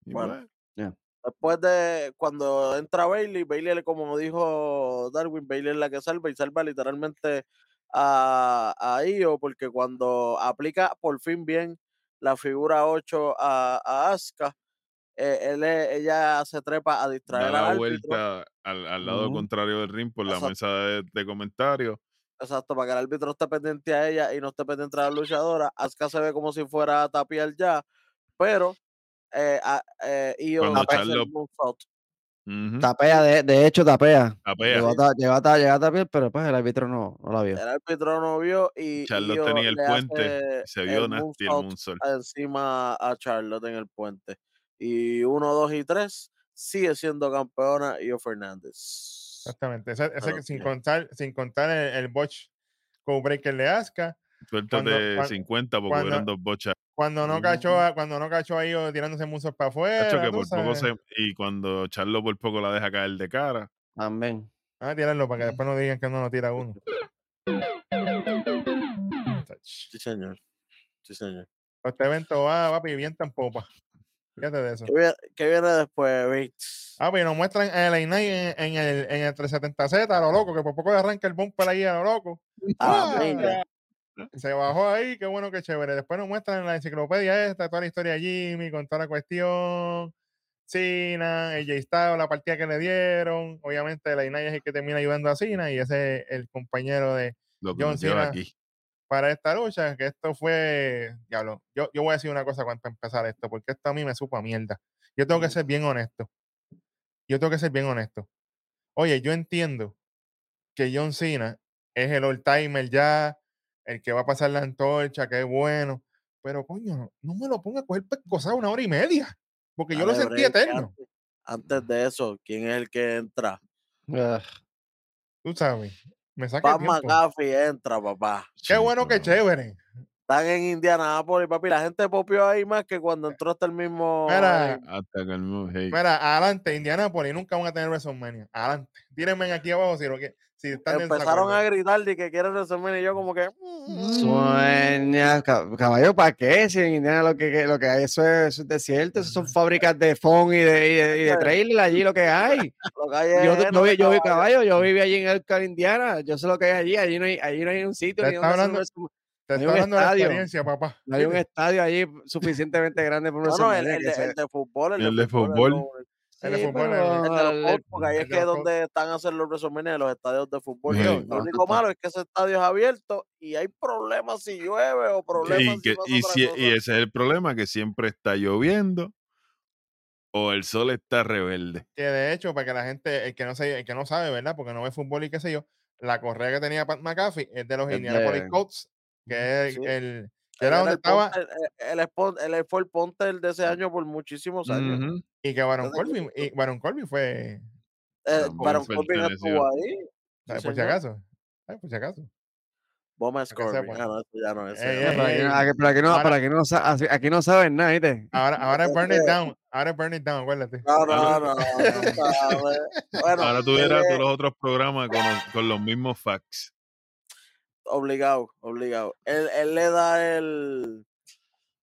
S1: Bueno.
S5: bueno,
S1: Después de cuando entra Bailey, Bailey, como dijo Darwin, Bailey es la que salva y salva literalmente a, a Io, porque cuando aplica por fin bien la figura 8 a, a Asuka, eh, él ella se trepa a distraer
S5: da la vuelta al, al lado contrario del ring por la
S1: Exacto.
S5: mesa de, de comentarios.
S1: Exacto, para que el árbitro esté pendiente a ella y no esté pendiente a la luchadora. Asuka se ve como si fuera a tapiar ya, pero eh, eh, Io
S5: Cuando
S1: el
S3: Tapea, de, de hecho, tapea.
S5: tapea.
S3: Llegó a, ta- llegó a ta- llegó a tapear, pero pues el árbitro no, no la vio.
S1: El árbitro no vio y
S5: Charlotte
S1: Io
S5: tenía el puente se vio
S1: el
S5: nasty el
S1: moonsault
S5: moonsault.
S1: encima a Charlotte en el puente. Y uno, dos y tres sigue siendo campeona Io Fernández.
S2: Exactamente. Ese, ese
S1: Pero
S2: que sin contar, sin contar el, el botch co breaker de Asuka.
S5: Suéltate
S2: cuando- cuan-
S5: 50 porque
S2: cuando-
S5: hubieron dos bochas.
S2: Cuando no cachó a, cuando no cachó a ellos tirándose musos para afuera.
S5: Cacho, que
S2: tú
S5: por poco
S2: sabes.
S5: se, y cuando Charlo por poco la deja caer de cara.
S3: También.
S2: Ah, tíralo para que después no digan que no lo tira uno.
S1: Sí, señor. Sí, señor.
S2: Este evento va, va viviendo en popa. Fíjate de eso.
S1: ¿Qué viene, qué viene después, Vince?
S2: Ah, pues nos muestran a LA Knight en, en el, en el 370Z, a lo loco, que por poco le arranca el bumper ahí a lo loco.
S1: Ah,
S2: ¡Ah!
S1: venga.
S2: Se bajó ahí, qué bueno, qué chévere. Después nos muestran en la enciclopedia esta, toda la historia de Jimmy, con toda la cuestión. Cena, el J la partida que le dieron. Obviamente, la Knight es el que termina ayudando a Cena y ese es el compañero de
S5: Lo que
S2: John Cena.
S5: aquí.
S2: para esta lucha, que esto fue, diablo, yo, yo voy a decir una cosa cuando empezar esto, porque esto a mí me supo a mierda. Yo tengo que ser bien honesto. Yo tengo que ser bien honesto. Oye, yo entiendo que John Cena es el old timer ya, el que va a pasar la antorcha, que es bueno, pero coño, no me lo ponga a coger pescosado una hora y media, porque yo lo sentí
S1: break, que
S2: eterno,
S1: Antes, antes de eso, ¿quién es el que entra?
S2: Tú sabes. Me saca.
S1: McAfee entra, papá.
S2: Qué bueno, qué
S5: Chico.
S2: chévere.
S1: Están en Indianapolis, papi. La gente popió ahí más que cuando entró hasta el mismo.
S2: Mira,
S1: eh,
S5: Hasta que el mismo- hey,
S2: Mira, adelante, Indianapolis, nunca van a tener WrestleMania. Adelante. Tírenme aquí abajo si, lo que, si están en
S1: empezaron a gritar de que quieren resolver y yo como que. mm,
S3: Sueña, ca- caballo, ¿para qué? Si en Indiana lo que, lo que hay eso es, eso es desierto, eso son fábricas de phone y de, y de, y de trailer allí lo que hay. [laughs]
S1: lo que hay
S3: Yo,
S1: es
S3: vi,
S1: de
S3: yo vi
S1: caballo.
S3: yo viví allí en Elkhart, Indiana, yo sé lo que hay allí, allí no hay, allí no hay un sitio ni
S2: está hablando- Te
S3: hay
S2: estoy
S3: un
S2: hablando de la
S3: estadio.
S2: experiencia, papá.
S3: no hay un estadio allí suficientemente grande para una
S1: No, no, el, de, el de fútbol. El,
S5: El
S1: de
S5: de
S1: fútbol.
S2: El de fútbol,
S3: pero
S2: el-
S1: El de los
S3: el-
S1: Colts, porque ahí
S2: el
S1: es
S2: de
S1: que es donde están a hacer los WrestleMania, los estadios de fútbol.
S5: Sí.
S1: Lo
S3: No,
S1: único
S3: está-
S1: malo es que ese estadio es abierto y hay problemas si llueve o problemas
S5: y,
S1: si
S5: que,
S1: pasa
S5: y, si- y ese es el problema, que siempre está lloviendo o el sol está rebelde.
S2: Que de hecho, para que la gente, el que no, se, el que no sabe, ¿verdad? Porque no ve fútbol y qué sé yo, la correa que tenía Pat McAfee es de los Indianapolis
S3: de-
S2: Colts, que es
S1: Sí.
S2: el, que
S1: Él
S2: era donde
S1: el
S2: estaba,
S1: ponte- el, el, él fue el ponter de ese año por muchísimos años.
S5: Ujú.
S2: y que Baron
S1: que
S2: Corbin, y Baron Corbin fue,
S1: Eh, Baron Corbin estuvo ahí.
S2: ¿sabes?
S1: Sí,
S2: por si acaso, ¿sabes? Por si acaso.
S1: Bomas
S2: Para que
S1: Corbin. Ah, no, ya no es.
S2: Ey,
S1: ese
S2: ey,
S1: no.
S2: Ahora-
S3: pero aquí no, aquí no saben nada, ¿viste?
S2: Ahora, [laughs] ahora es Burn It Down, ahora es Burn It Down, acuérdate.
S1: No, no,
S5: Ahora-
S1: no, no, no. [laughs] Bueno,
S5: Ahora
S1: es
S5: todos los otros programas con, los- con los mismos facts.
S1: Obligado, obligado. Él, él le da el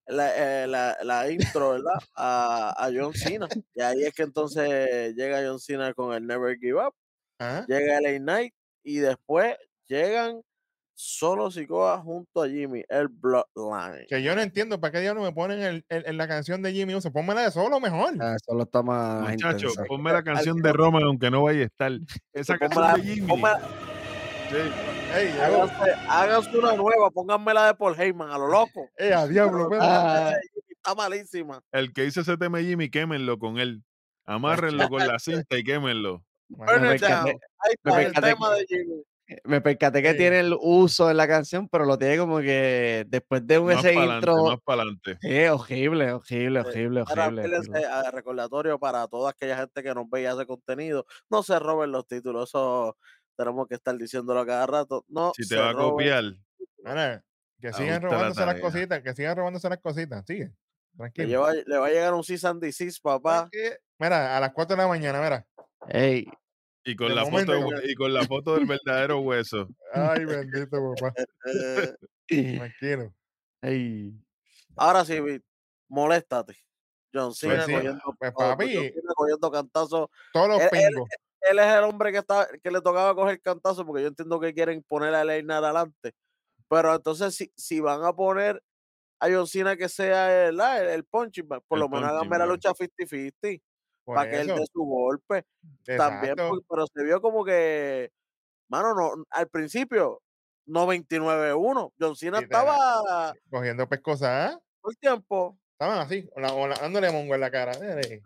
S1: la, eh, la, la intro, ¿verdad? [laughs] A, a John Cena. Y ahí es que entonces llega John Cena con el Never Give Up.
S2: Ajá.
S1: Llega LA Knight y después llegan solo Sikoa junto a Jimmy, el Bloodline.
S2: Que yo no entiendo para qué diablos me ponen el, el- en la canción de Jimmy Uso. Pónmela de solo mejor.
S3: Ah, Solo está más
S5: Muchacho,
S3: intensa.
S5: ponme la canción de Roma aunque no vaya a estar. [laughs] Esa canción
S1: Póngala-
S5: de Jimmy. Sí.
S2: Ey, llegó.
S1: háganse, háganse una nueva, pónganmela de Paul Heyman, a lo loco.
S2: A diablo.
S3: Ah,
S1: Está malísima.
S5: El que hizo ese tema de Jimmy, quémenlo con él. Amárrenlo con la cinta y quémenlo.
S2: Bueno,
S1: it
S3: percaté- me
S1: el
S3: percaté
S1: tema de Jimmy.
S3: me percaté que
S2: Sí.
S3: tiene el uso en la canción, pero lo tiene como que después de un
S5: Más
S3: ese
S5: para adelante,
S3: intro.
S5: más para adelante.
S3: Es horrible, horrible,
S1: Sí.
S3: horrible, horrible. horrible.
S1: ah, recordatorio para toda aquella gente que nos ve y hace contenido, no se roben los títulos, eso tenemos que estar diciéndolo a cada rato. No,
S5: Si te va a copiar,
S2: Mira, que sigan
S5: Ajusta la
S2: robándose las cositas, que sigan robándose las cositas. Sigue.
S1: Le,
S2: Tranquilo.
S1: lleva- le va a llegar un cease and desist, papá.
S2: Mira, a las 4 de la mañana, mira.
S3: Ey,
S5: y con,
S2: De
S5: la
S2: momento
S5: foto, y con la foto del verdadero hueso. [laughs]
S2: Ay, bendito, papá. [laughs] Tranquilo.
S3: ey.
S1: ahora sí, Vic, moléstate. John Cena
S2: sí,
S1: cogiendo,
S2: pues,
S1: oh,
S2: papi.
S1: John Cena cogiendo cantazos.
S2: Todos los
S1: él-
S2: pingos.
S1: Él es el hombre que está, que le tocaba coger cantazos, porque yo entiendo que quieren poner a Leina adelante. Pero entonces, si, si van a poner a John Cena que sea el, ah, el, el punching bag, por
S5: El
S1: lo menos háganme la lucha 50-50
S2: Por
S1: para que él dé su golpe. También,
S2: Exacto.
S1: porque- pero se vio como que, mano, no, al principio, 99-1. John Cena estaba
S2: Cogiendo pescosas, ¿ah?
S1: todo el tiempo.
S2: Estaban así, dándole mongo en la cara. Dale.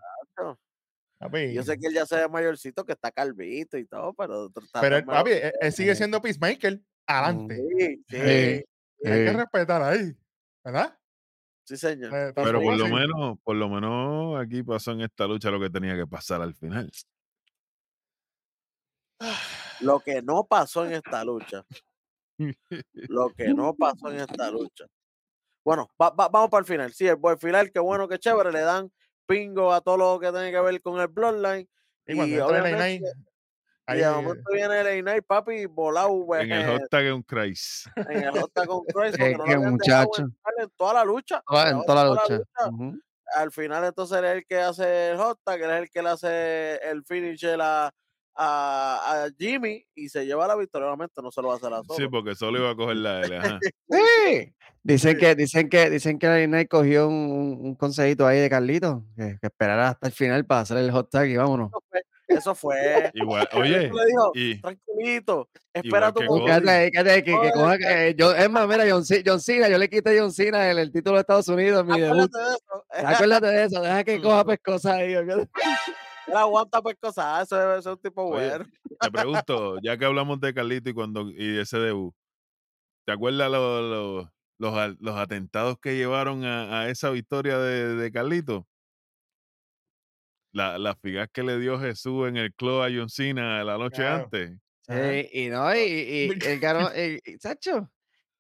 S2: Papi.
S1: Yo sé que él ya se ve mayorcito, que está calvito y todo, pero.
S2: Pero papi, él, él sigue siendo Peacemaker. Adelante.
S1: Sí,
S3: Eh,
S2: hay que respetar ahí. ¿Verdad?
S1: sí, señor.
S2: Eh,
S5: Pero por lo menos, por lo menos aquí pasó en esta lucha lo que tenía que pasar al final.
S1: Lo que no pasó en esta lucha. Lo que no pasó en esta lucha. Bueno, va- va- vamos para el final. Sí, el buen final, qué bueno, qué chévere. Le dan pingo a todo lo que tiene que ver con el Bloodline.
S2: Y cuando
S1: Y
S2: entra el Night,
S1: y
S2: ahí,
S1: de momento viene el Night, papi, volado pues,
S5: En el hot tag es un Christ.
S1: en el hot tag con Christ, [laughs]
S3: Es
S1: no
S3: que,
S1: dejado
S3: muchacho.
S1: en toda la lucha.
S3: Toda- en toda la lucha. Ujú.
S1: al final entonces él es el que hace el hot tag, él es el que le hace el finisher a, a, a Jimmy y se lleva la victoria. Obviamente no se lo va a hacer a solo.
S5: Sí, porque solo iba a coger la L. Ajá. [laughs]
S3: Sí. Dicen
S1: Sí.
S3: que, dicen que, dicen que la Knight cogió un, un- consejito ahí de Carlito, que, que esperara hasta el final para hacer el hot tag y vámonos.
S1: Eso fue. Eso fue.
S5: Igual, [laughs]
S1: Carlito
S5: oye,
S1: le dijo,
S5: y
S1: tranquilito, espera
S5: igual
S1: tu
S3: ahí, que, que coja que- yo, es más, mira, John, C- John Cena, yo le quité a John Cena el, el título de Estados Unidos mi debut.
S1: Acuérdate de eso.
S3: Acuérdate de eso, deja que [laughs] coja pescosa ahí.
S1: Él aguanta pues cosas, eso es, eso es un tipo
S5: Oye,
S1: bueno.
S5: te pregunto, ya que hablamos de Carlito y cuando y de ese debut, ¿te acuerdas lo- lo- los, a- los atentados que llevaron a, a esa victoria de, de Carlito? La, la figas que le dio Jesús en el club a John Cena la noche
S2: Claro.
S5: antes.
S3: Y no, y, y, él ganó, y, y, Sacho,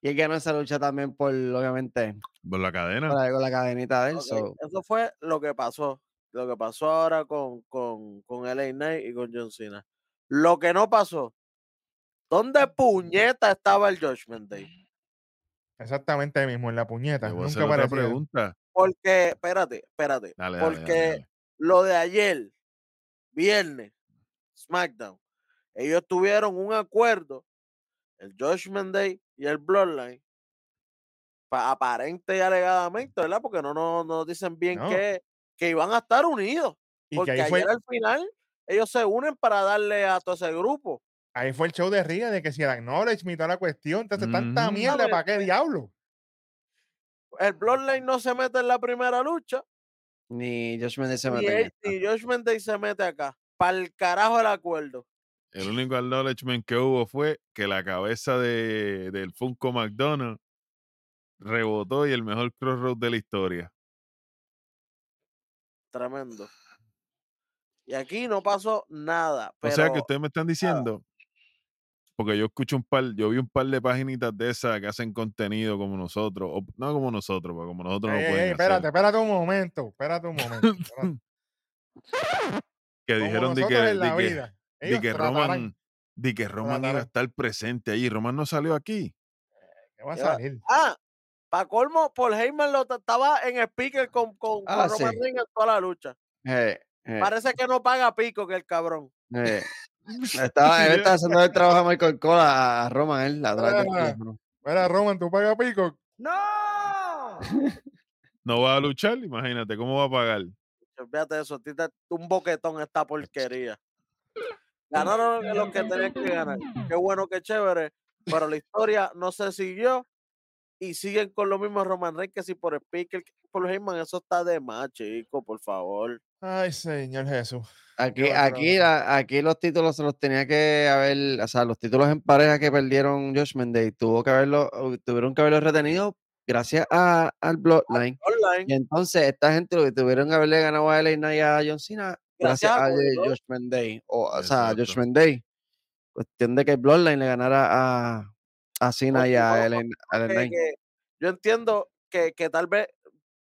S3: y él ganó esa lucha también por, obviamente,
S5: Por la cadena.
S3: por la, con la cadenita de él.
S1: Ok,
S3: so,
S1: Eso fue lo que pasó. Lo que pasó ahora con, con, con LA Knight y con John Cena. Lo que no pasó. ¿Dónde puñeta estaba el Judgment Day?
S2: Exactamente ahí mismo, en la puñeta. Nunca parecía.
S5: pregunta.
S1: Porque, espérate, espérate.
S5: Dale, dale, dale,
S1: porque
S5: dale.
S1: lo de ayer, viernes, SmackDown, ellos tuvieron un acuerdo, el Judgment Day y el Bloodline, pa- aparente y alegadamente, ¿verdad? Porque no nos no, dicen bien
S2: No.
S1: que, que iban a estar unidos.
S2: Y que
S1: Porque
S2: ahí
S1: ayer
S2: fue,
S1: al final ellos se unen para darle a todo ese grupo.
S2: ahí fue el show de Ría de que si el acknowledge toda la cuestión, entonces tanta
S5: Ujú.
S2: mierda,
S1: ¿Sabes?
S2: ¿para qué diablo?
S1: El Bloodline no se mete en la primera lucha,
S3: ni Josh Mendes se mete
S1: él- ni Judgment Day se mete acá. Para el carajo el acuerdo.
S5: El único acknowledgement que hubo fue que la cabeza de, del Funko McDonald's rebotó y el mejor crossroad de la historia.
S1: Tremendo. Y aquí no pasó nada. Pero
S5: o sea que ustedes me están diciendo, porque yo escucho un par, yo vi un par de paginitas de esas que hacen contenido como nosotros, o no como nosotros, porque como nosotros
S2: Ey,
S5: no hacer,
S2: espérate, espérate un momento, espérate un momento. espérate.
S5: que
S2: Como
S5: dijeron de que, de que-
S2: Ellos
S5: que. Roman, de que Roman iba a estar presente allí. Roman no salió aquí.
S2: ¿Qué va a salir?
S1: Ah, para colmo, Paul Heyman lo estaba en speaker con, con, con
S3: Ah,
S1: Roman
S3: sí.
S1: Reigns en toda la lucha.
S3: Eh, eh,
S1: Parece que no paga pico que el cabrón.
S3: eh. [laughs] Estaba, él estaba haciendo el [laughs] trabajo a Michael Cole a, Roman, él, a través del teléfono.
S2: Mira, Roman, tú pagas pico.
S6: ¡No! [laughs]
S5: No va a luchar, imagínate, ¿cómo va a pagar?
S1: Fíjate eso, un boquetón esta porquería. Ganaron los que tenían que ganar. Qué bueno, qué chévere. Pero la historia no se siguió y siguen con lo mismo Roman Reigns que si por speaker, que por Heyman, eso está de más, chico, por favor.
S2: Ay, Señor Jesús.
S3: Aquí,
S2: Qué
S3: aquí, la- aquí los títulos se los tenía que haber, o sea, los títulos en pareja que perdieron Josh Day, tuvo que haberlo, uh, tuvieron que haberlo retenido gracias a, al Bloodline. Y entonces esta gente lo que tuvieron que haberle ganado a Knight y a John Cena
S1: Gracias
S3: gracias
S1: a
S3: a. Josh Day, o, o sea, a Josh. Day. cuestión de que Bloodline le ganara a, a Cena y a Ellen,
S1: yo entiendo que, que tal vez,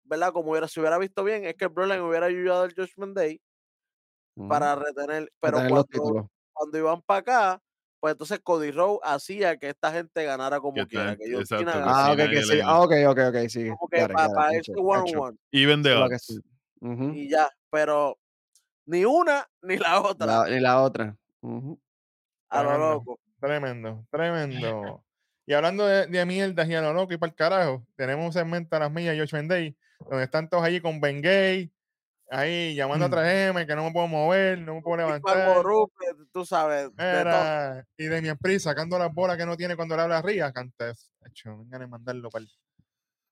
S1: ¿verdad? Como hubiera, se hubiera visto bien, es que Bloodline hubiera ayudado al Judgment Day para retener, pero
S3: retener
S1: cuando, iban para acá, pues entonces Cody Rhodes hacía que esta gente ganara como quiera, que John
S5: exacto.
S3: Ah, ok,
S5: Cena y
S3: que sí. Ah, ok, ok, ok, sigue.
S1: como que para,
S3: hecho,
S1: one
S3: sí. Ujú.
S1: y ya, pero ni una ni la otra,
S3: La- y la otra.
S1: A lo loco.
S2: Tremendo, tremendo. Y hablando de, de mierdas y a lo loco y para el carajo, tenemos un segmento a las millas, Josh Day, donde están todos allí con Ben Gay, ahí llamando a
S5: Mm.
S2: 3M, que no me puedo mover, no me puedo levantar.
S1: Mango Rupert, tú sabes, de
S2: y de mi empresa sacando las bolas que no tiene cuando le habla a Ría, cantes. Hecho, vengan a mandarlo para el.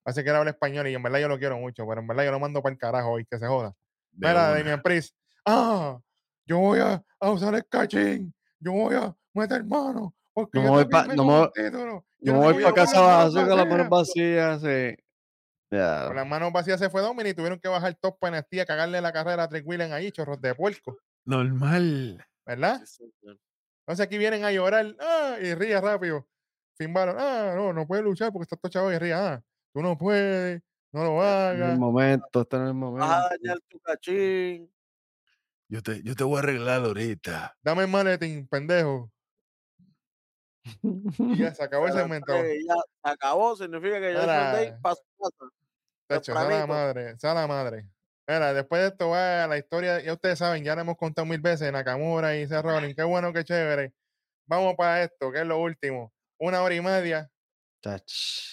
S2: Parece que él habla español y en verdad yo lo quiero mucho, pero en verdad yo lo mando para el carajo y que se joda.
S5: de
S2: Mira, de mi empresa. Ah, yo voy a, a usar el cachín. Yo voy a meter mano. Porque
S3: No
S2: yo
S3: me voy pa-
S2: me
S3: no No
S2: no
S3: voy
S2: te
S3: para
S2: voy a
S3: casa
S2: con las manos
S3: vacía con las manos
S2: vacías.
S3: sí.
S2: Con las manos vacías se fue Dominic y tuvieron que bajar top para NXT a cagarle la carrera a Willen ahí, chorros de puerco,
S5: Normal.
S2: ¿verdad?
S1: Sí.
S2: Entonces aquí vienen a llorar ah, y ría rápido. Sin Balor, ah, no, no puedes luchar porque estás todo chavo y ría, ah, tú no puedes, no lo
S3: En el
S2: hagas.
S3: momento, está en el momento.
S1: tu cachín.
S5: Yo te, yo te voy a arreglar ahorita.
S2: Dame el maletín, pendejo. Y ya [laughs] se acabó el segmento.
S1: ya se acabó, significa que Judgment Day
S2: Mira.
S1: pasó.
S2: Tacho, la madre, la madre. Mira, después de esto va la historia, ya ustedes saben, ya la hemos contado mil veces, Nakamura y Seth Rollins, qué bueno, qué chévere. Vamos para esto, que es lo último. Una hora y media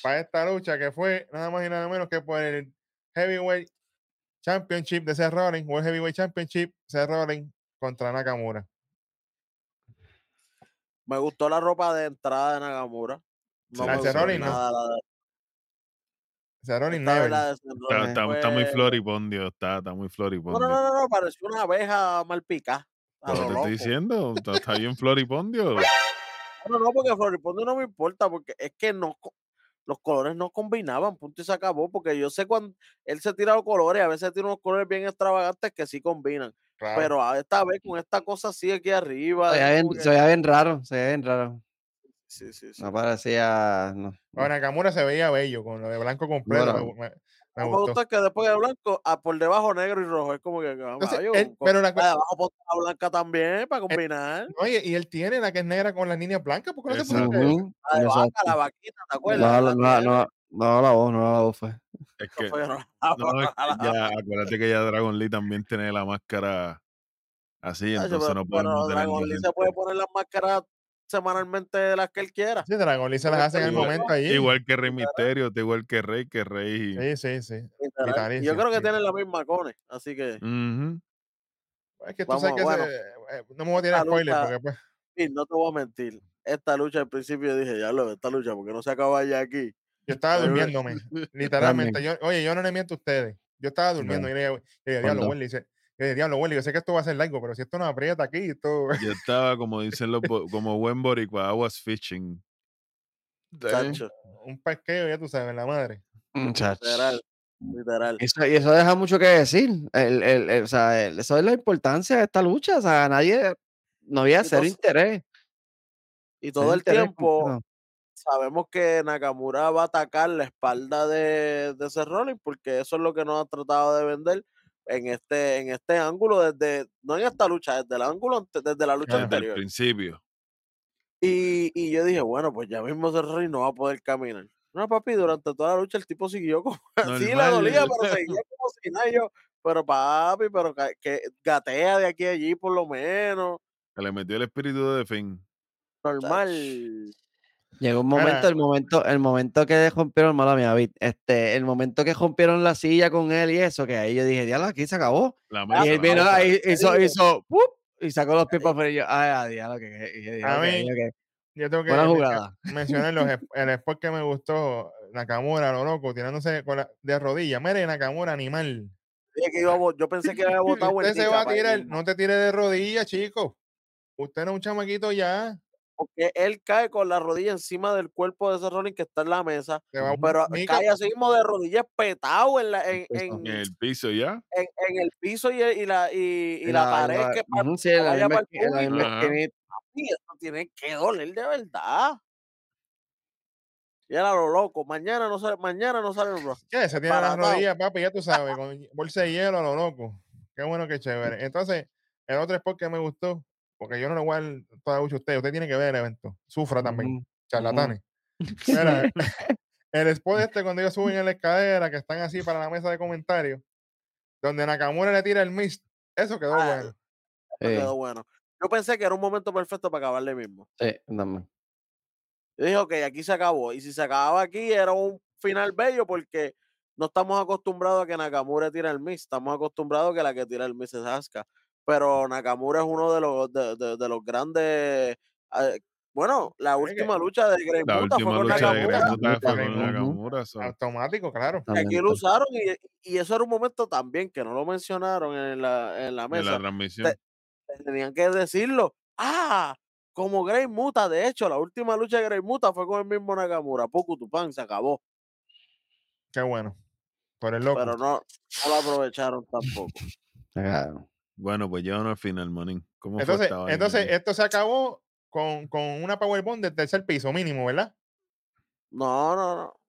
S2: para esta lucha que fue nada más y nada menos que por el Heavyweight Championship de Seth Rollins, World Heavyweight Championship, Seth Rollins contra Nakamura.
S1: Me gustó la ropa de entrada de Nakamura. No
S5: Sí,
S1: me
S2: la Rollins, ¿no?
S1: nada la de
S2: Seth
S5: Está,
S1: Rollins
S5: está- está muy floripondio. Está, está muy
S1: No,
S5: floripondio.
S1: no, no, no, no, pareció una abeja mal picada. A
S5: Pero
S1: lo
S5: te estoy diciendo, está, está bien floripondio.
S1: No, no, porque Floripondio no me importa, porque es que no, los colores no combinaban, punto y se acabó, porque yo sé cuando él se tira los colores, a veces tiene unos colores bien extravagantes que sí combinan,
S2: Claro.
S1: pero a esta vez con esta cosa así aquí arriba,
S3: Se veía bien,
S1: que-
S3: raro, se veía bien raro.
S1: sí, sí, sí.
S3: No parecía. No.
S2: Ahora, Nakamura se veía bello con lo de blanco completo.
S3: Bueno.
S2: me- me- me
S1: No me
S2: gustó.
S1: gusta [laughs] que después de blanco, ah, por debajo negro y rojo, es como que,
S2: Entonces,
S1: caballo,
S2: él-
S1: con-
S2: pero la
S1: abajo la blanca también para combinar,
S2: Oye, y él tiene la que es negra con las líneas blancas, ¿por qué no se puso
S1: la de vaca, la vaquita, ¿te acuerdas?
S3: no, no, no, no la voz, no la voz fue.
S5: Es que,
S1: fue, [laughs] no,
S5: es que ya, acuérdate que ya Dragon Lee también tiene la máscara así, entonces
S1: pero,
S5: no
S1: pero
S5: podemos tener
S1: Dragon Lee se puede poner las máscaras semanalmente de las que él quiera.
S2: Sí, Dragon Lee se las
S1: Porque
S2: hace en el
S1: igual-
S2: momento allí.
S5: Igual que Rey Misterio, igual que Rey, que Rey.
S2: Sí, sí, sí. Vitalicio,
S1: yo creo que
S2: sí.
S1: tienen la misma cone, así que
S5: Ujú.
S2: Es que tú
S1: Vamos,
S2: sabes que
S1: bueno.
S2: se- eh, no me voy a tirar spoiler
S1: lucha-
S2: porque pues,
S1: y no te voy a mentir. Esta lucha al principio dije, ya lo esta lucha, porque no se acaba ya aquí.
S2: Yo estaba durmiéndome. [laughs] Literalmente. Yo, oye, yo no le miento a ustedes. Yo estaba durmiendo y le dije, diablo. Welly, dice, diablo, Welly, yo sé que esto va a ser largo, pero si esto no aprieta aquí, esto...
S5: Yo estaba, como dicen los, como buen boricua, I was fishing.
S2: Un pesqueo, ya tú sabes, la madre.
S3: Muchacho.
S1: literal, literal.
S3: Eso, y eso deja mucho que decir. El, el- el- o sea, el- eso es la importancia de esta lucha. O sea, nadie, no había cero interés.
S1: Y todo el tiempo. Sabemos que Nakamura va a atacar la espalda de, de Seth Rollins, porque eso es lo que nos han tratado de vender en este, en este ángulo, desde, no en esta lucha, desde el ángulo, desde la lucha
S2: Ajá.
S5: Desde
S1: anterior.
S5: principio.
S1: Y, y yo dije, bueno, pues ya mismo Seth Rollins no va a poder caminar. No, papi, durante toda la lucha el tipo siguió como [laughs] así, le dolía, pero seguía [laughs] como si nada. Yo, pero papi, pero que gatea de aquí a allí por lo menos.
S5: Que le metió el espíritu de Finn.
S1: Normal.
S3: Llegó un momento, el momento, el momento que rompieron, mala mía, Vic, este, el momento que rompieron la silla con él y eso, que ahí yo dije, diablo, aquí se acabó.
S5: La
S1: Ah,
S5: mesa,
S3: y él vino ahí, hizo, hizo, ¡pup! y sacó los para afuera y yo, ay, a diablo, que, dije,
S2: A mí- Yo tengo que
S3: buena jugada.
S2: mencionar los, el spot que me gustó, Nakamura, lo loco, tirándose con la- de rodillas. Mire, Nakamura, animal.
S1: Que iba a yo pensé que había [laughs] botado
S2: Usted se va a tirar, no te tire de rodillas, chico. Usted no es un chamaquito ya.
S1: Porque él cae con la rodilla encima del cuerpo de ese Rollins que está en la mesa. Pero
S2: mica-
S1: cae así mismo de rodillas petado en, la, en, en,
S5: En el piso ya.
S1: en, en el piso y, y la, y, la, pared que
S3: sí, la
S1: vaya
S3: misma
S5: Ajá.
S3: esquinita.
S1: Sí, eso tiene que doler de verdad. Y era lo loco. Mañana no sale, mañana no sale el Raw.
S2: ¿Qué? Se tiene las rodillas, papi, ya tú sabes, [laughs] con bolsa de hielo a lo loco. Qué bueno, qué chévere. [laughs] Entonces, el otro spot que me gustó, porque yo no lo voy a dar toda mucho a usted, usted tiene que ver el evento. Sufra también, charlatanes. Mira, [laughs] el spot este cuando ellos suben en la escalera, que están así para la mesa de comentarios, donde Nakamura le tira el mist, eso quedó
S1: Ah,
S2: bueno.
S1: Eso quedó bueno. Yo pensé que era un momento perfecto para acabarle mismo.
S3: sí, dame.
S1: Yo dije, ok, aquí se acabó. Y si se acababa aquí, era un final bello porque no estamos acostumbrados a que Nakamura tire el mix. Estamos acostumbrados a que la que tira el mix es Asuka. Pero Nakamura es uno de los, de, de- de los grandes. eh, bueno, la última lucha de Grey
S5: La
S1: Muta fue con Nakamura.
S2: Automático, claro.
S1: aquí lo usaron y, y eso era un momento también que no lo mencionaron en la, en la mesa.
S5: la transmisión.
S1: Tenían que decirlo. Ah, como Grey Muta. De hecho, la última lucha de Grey Muta fue con el mismo Nakamura. Poco Tupán se acabó.
S2: Qué bueno. Por el loco.
S1: Pero no, no lo aprovecharon tampoco. [laughs]
S3: Claro.
S5: Bueno, pues llévanos al final, Manín. ¿Cómo fue
S2: Entonces, entonces esto se acabó con, con una Powerbomb del tercer piso mínimo, ¿verdad?
S1: No, no, no.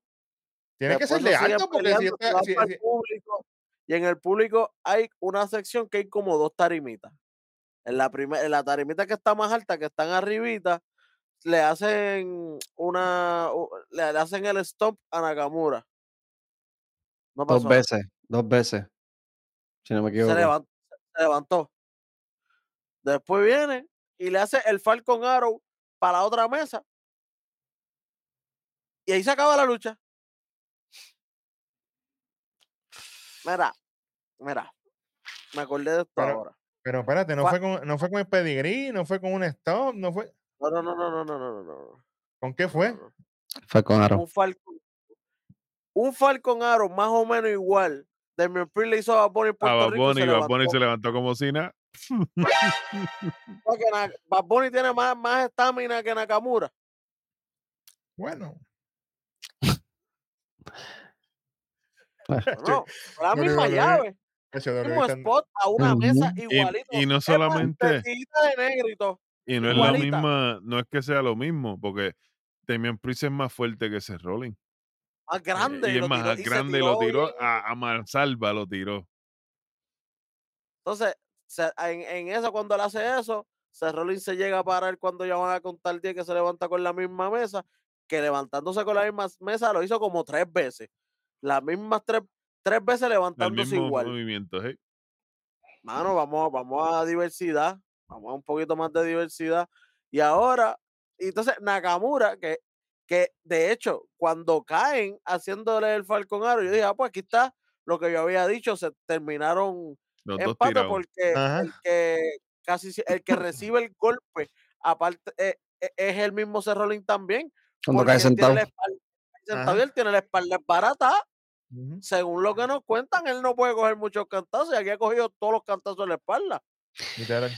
S2: Tiene que ser de alto porque si está- si-
S1: pa'l
S2: si-
S1: público, y en el público hay una sección que hay como dos tarimitas. En la, primer, en la tarimita que está más alta, que están arribita, le hacen una le, hacen el stomp a Nakamura. No
S3: Dos
S1: pasó
S3: veces, dos veces. Si no me
S1: se
S3: equivoco
S1: levantó. Después viene y le hace el Falcon Arrow para la otra mesa. Y ahí se acaba la lucha. Mira, mira, me acordé de esto ahora.
S2: Pero espérate, no fue, con, no fue con el pedigrí, no fue con un stop, no fue.
S1: No, no, no, no, no, no, no, no.
S2: ¿Con qué fue?
S3: Falcon Arrow.
S1: Un Falcon, un Falcon Arrow más o menos igual Damian Priest le hizo a Bad Bunny en
S5: A
S1: Puerto
S5: Bad
S1: Rico y
S5: Bunny,
S1: se
S5: Bad Bunny
S1: levantó.
S5: se levantó como si nada.
S1: Bad Bunny tiene más más estamina que Nakamura.
S2: Bueno,
S1: No, fue la
S2: Bueno,
S1: misma
S2: bueno,
S1: llave.
S2: de
S1: mismo spot a una mesa.
S5: Y-
S1: igualito.
S5: y no solamente-
S1: vestidita de negrito.
S5: Y no es la misma, no es que sea lo mismo, porque Damian Priest es más fuerte que ese Rolling.
S1: Más grande.
S5: y es más
S1: tiró-
S5: grande y lo tiró a, a mansalva, lo tiró.
S1: Entonces, en, en eso, cuando él hace eso, Seth Rollins se llega a parar cuando ya van a contar 10 que se levanta con la misma mesa, que levantándose con la misma mesa lo hizo como tres veces. Las mismas tres, tres veces levantándose
S5: mismo
S1: igual.
S5: movimiento. ¿eh?
S1: Mano, vamos, vamos a diversidad, vamos a un poquito más de diversidad. Y ahora, entonces Nakamura, que, que de hecho, cuando caen haciéndole el Falcon Arrow, yo dije, ah, pues aquí está lo que yo había dicho, se terminaron
S5: Los
S1: empate porque
S2: Ajá.
S1: el que casi si- el que recibe el golpe, aparte, eh, eh, es el mismo Cerrolín también.
S3: Cuando cae
S1: él tiene
S3: sentado.
S1: sentado él tiene la espalda barata.
S2: Ujú.
S1: Según lo que nos cuentan, él no puede coger muchos cantazos y aquí ha cogido todos los cantazos en la espalda.
S2: Literal.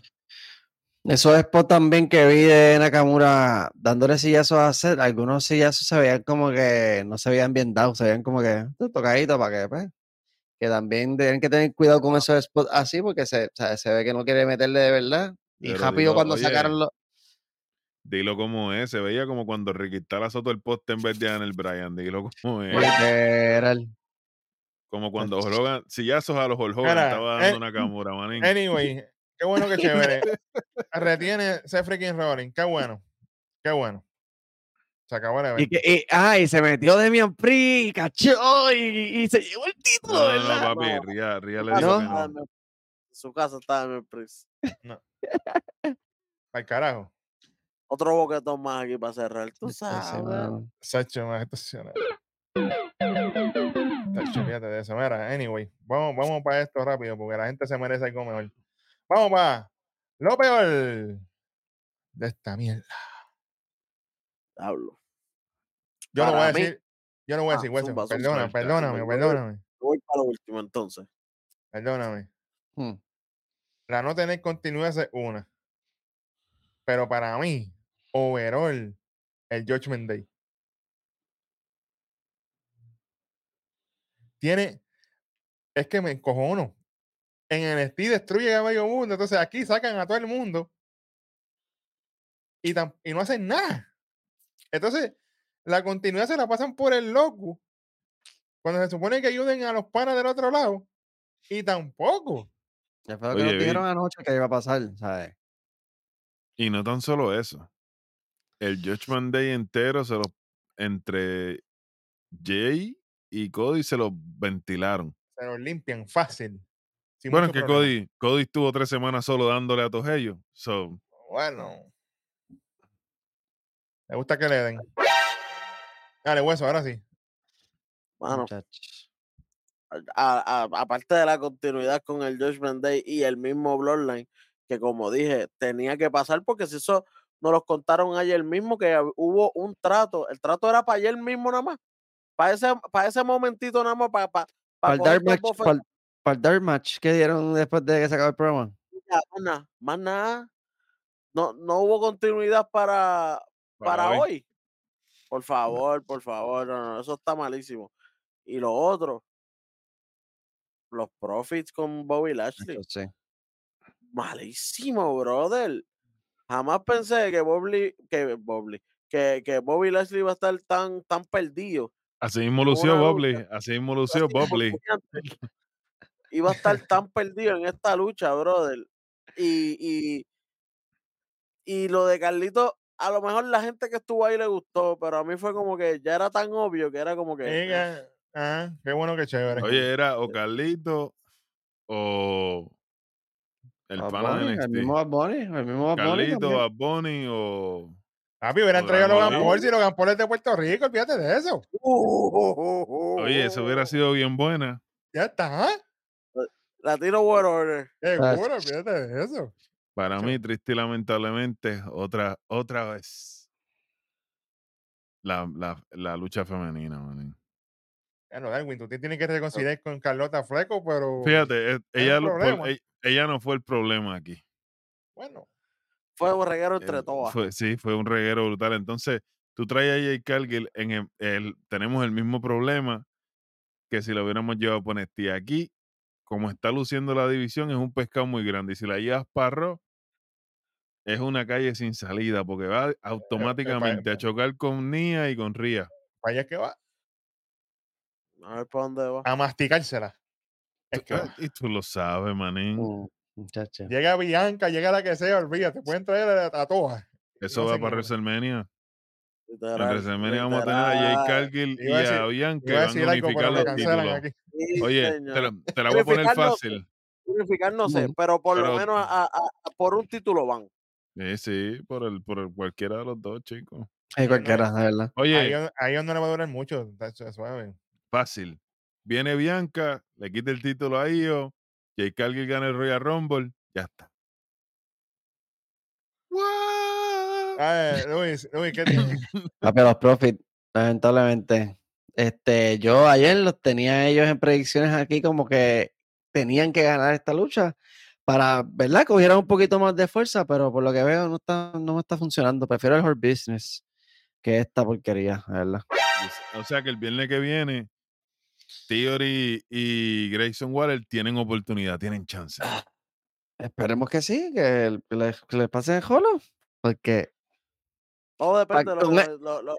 S3: Esos spots también que vi de Nakamura dándole sillazos a hacer, algunos sillazos se veían como que no se veían bien dados, se veían como que "Uh, tocaditos para que, pues, que también tienen que tener cuidado con esos spots así porque se, o sea, se ve que no quiere meterle de verdad. Y
S5: Pero
S3: rápido
S5: dilo,
S3: cuando
S5: oye,
S3: sacaron los...
S5: Dilo como es. Se veía como cuando Ricky azotó el poste en vez de Daniel Bryan. Dilo como es.
S3: Literal.
S5: Como cuando Hogan, sillazos a los Hulk Hogan estaba dando
S2: eh,
S5: una Nakamura, manín.
S2: Anyway, qué bueno que [laughs] chévere. Retiene ese freaking Rolling. Qué bueno. Qué bueno. Se acabó el
S3: Y,
S2: evento.
S3: que, y, ah, y se metió Demian Priest, cachó, y, y se llevó el título,
S5: No, no, no,
S3: ¿verdad?
S5: papi,
S1: No.
S5: Ría, Ría le
S1: Su
S5: dijo
S3: No.
S5: no.
S1: en- su casa estaba en el Priest. [laughs]
S2: Al carajo.
S1: Otro boquetón más aquí para cerrar. Tú [laughs] sabes.
S2: Sacho, más estacionado. Sacho, fíjate de eso. Mira, anyway, vamos, vamos para esto rápido porque la gente se merece algo mejor. Vamos para lo peor de esta mierda.
S1: Diablo.
S2: Yo no voy a
S1: Para mí-
S2: decir, yo no voy a
S1: Ah,
S2: decir, Wilson,
S1: zumba, zumba.
S2: perdóname,
S1: zumba.
S2: perdóname,
S1: Voy para lo último entonces.
S2: perdóname.
S3: Hmm.
S2: La no tener continuidad es una. Pero para mí, overall, el Judgment Day. Tiene, es que me encojono. En el destruye a medio mundo, entonces aquí sacan a todo el mundo. y, tam- y no hacen nada. Entonces, la continuidad se la pasan por el loco cuando se supone que ayuden a los panas del otro lado y tampoco.
S3: Ya fue lo
S5: Oye,
S3: que nos
S5: vi-
S3: dijeron anoche que iba a pasar, ¿sabes?
S5: Y no tan solo eso. El Judgment Day entero se lo entre Jay y Cody se lo ventilaron.
S2: Se los limpian fácil. Sin
S5: bueno, es que
S2: problema.
S5: Cody, Cody estuvo tres semanas solo dándole a todos ellos. So,
S2: Bueno. Me gusta que le den. Dale, hueso, ahora sí.
S1: A- a- aparte de la continuidad con el Judgment Day y el mismo Bloodline, que como dije, tenía que pasar porque si eso nos los contaron ayer mismo, que hubo un trato, el trato era para ayer mismo nada más, para ese, para ese momentito nada más, para, para,
S3: Para el Dark Match, para, el Dark Match que dieron después de que se acabó el programa.
S1: más nada, más nada. No, no hubo continuidad para,
S5: Para
S1: para
S5: hoy.
S1: hoy. Por favor, por favor, no, no, eso está malísimo. Y lo otro, los profits con Bobby Lashley.
S3: Sí.
S1: malísimo, brother. Jamás pensé que Bobby, que Bobby, que, que Bobby Lashley iba a estar tan, tan perdido.
S5: así mismo lució
S1: lucha.
S5: Así mismo [laughs] lució
S1: puñante. [laughs] Iba a estar tan perdido en esta lucha, brother. Y, y, y lo de Carlito, a lo mejor la gente que estuvo ahí le gustó, pero a mí fue como que ya era tan obvio que era como que. eh,
S2: ah, qué bueno que chévere.
S5: Oye, era o Carlito o el
S3: Bad
S5: pana de
S3: Bunny, el
S5: NXT.
S3: mismo Bad Bunny, el mismo Bad Bunny
S5: Carlito,
S3: también.
S5: Bad Bunny o.
S2: Papi, hubieran traído a Logan. Paul si Logan Paul es de Puerto Rico, olvídate de eso. [laughs]
S5: Oye, eso hubiera sido bien buena.
S2: Ya está.
S1: Latino World Order.
S2: Seguro, olvídate de eso.
S5: Para mí, triste y lamentablemente, otra, otra vez. La, la, la lucha femenina, manín.
S2: Bueno, Darwin, tú te tienes que reconciliar con Carlota Fleco, pero
S5: Fíjate, eh, ella,
S2: un
S5: lo- por- ella, ella no fue el problema aquí.
S2: bueno,
S1: Fue borreguero entre
S5: Eh,
S1: todas.
S5: fue- sí, fue un reguero brutal. Entonces, tú traes a Jay Cargill, en el, el- tenemos el mismo problema que si lo hubiéramos llevado por NXT. Aquí, como está luciendo la división, es un pescado muy grande. Y si la llevas para Raw, es una calle sin salida, porque va [laughs] automáticamente a chocar con Nia y con Ria.
S2: para allá que va
S1: A ver para dónde va.
S2: a masticársela. Es que.
S5: Y tú lo sabes, manín.
S3: Muchacho.
S2: llega Bianca, llega la que sea, olvídate, pueden traer a, a todas.
S5: Eso
S2: no
S5: va para. WrestleMania. En
S1: Literal,
S5: WrestleMania vamos a tener a Jay. Cargill y
S2: a
S5: a
S2: decir-
S5: Bianca
S2: a
S5: van a unificar los títulos.
S2: aquí.
S1: Sí,
S5: Oye, te la, te la voy a poner fácil.
S1: Unificar no sé, pero por
S5: Pero-
S1: lo menos a- a- a- por un título van.
S5: Sí, sí, por el, por el cualquiera de los dos, chicos.
S3: Hay cualquiera, de verdad.
S2: Ahí,
S5: Oye,
S2: a ellos no le va a durar mucho. suave.
S5: fácil. Viene Bianca, le quita el título a Io, Jay Cargill gana el Royal Rumble, ya está. [laughs]
S2: Ah, Luis, Luis, ¿qué tienes?
S3: Ah, pero los profit, lamentablemente. Este, yo ayer los tenía ellos en predicciones aquí como que tenían que ganar esta lucha para, ¿verdad? Cogieran un poquito más de fuerza, pero por lo que veo no está, no me está funcionando. Prefiero el Hurt Business que esta porquería, ¿verdad?
S5: O sea que el viernes que viene, Theory y Grayson Waller tienen oportunidad, tienen chance. [gasps]
S3: Esperemos que sí, que, les, que les pase el jolo, porque
S1: Todo depende de lo-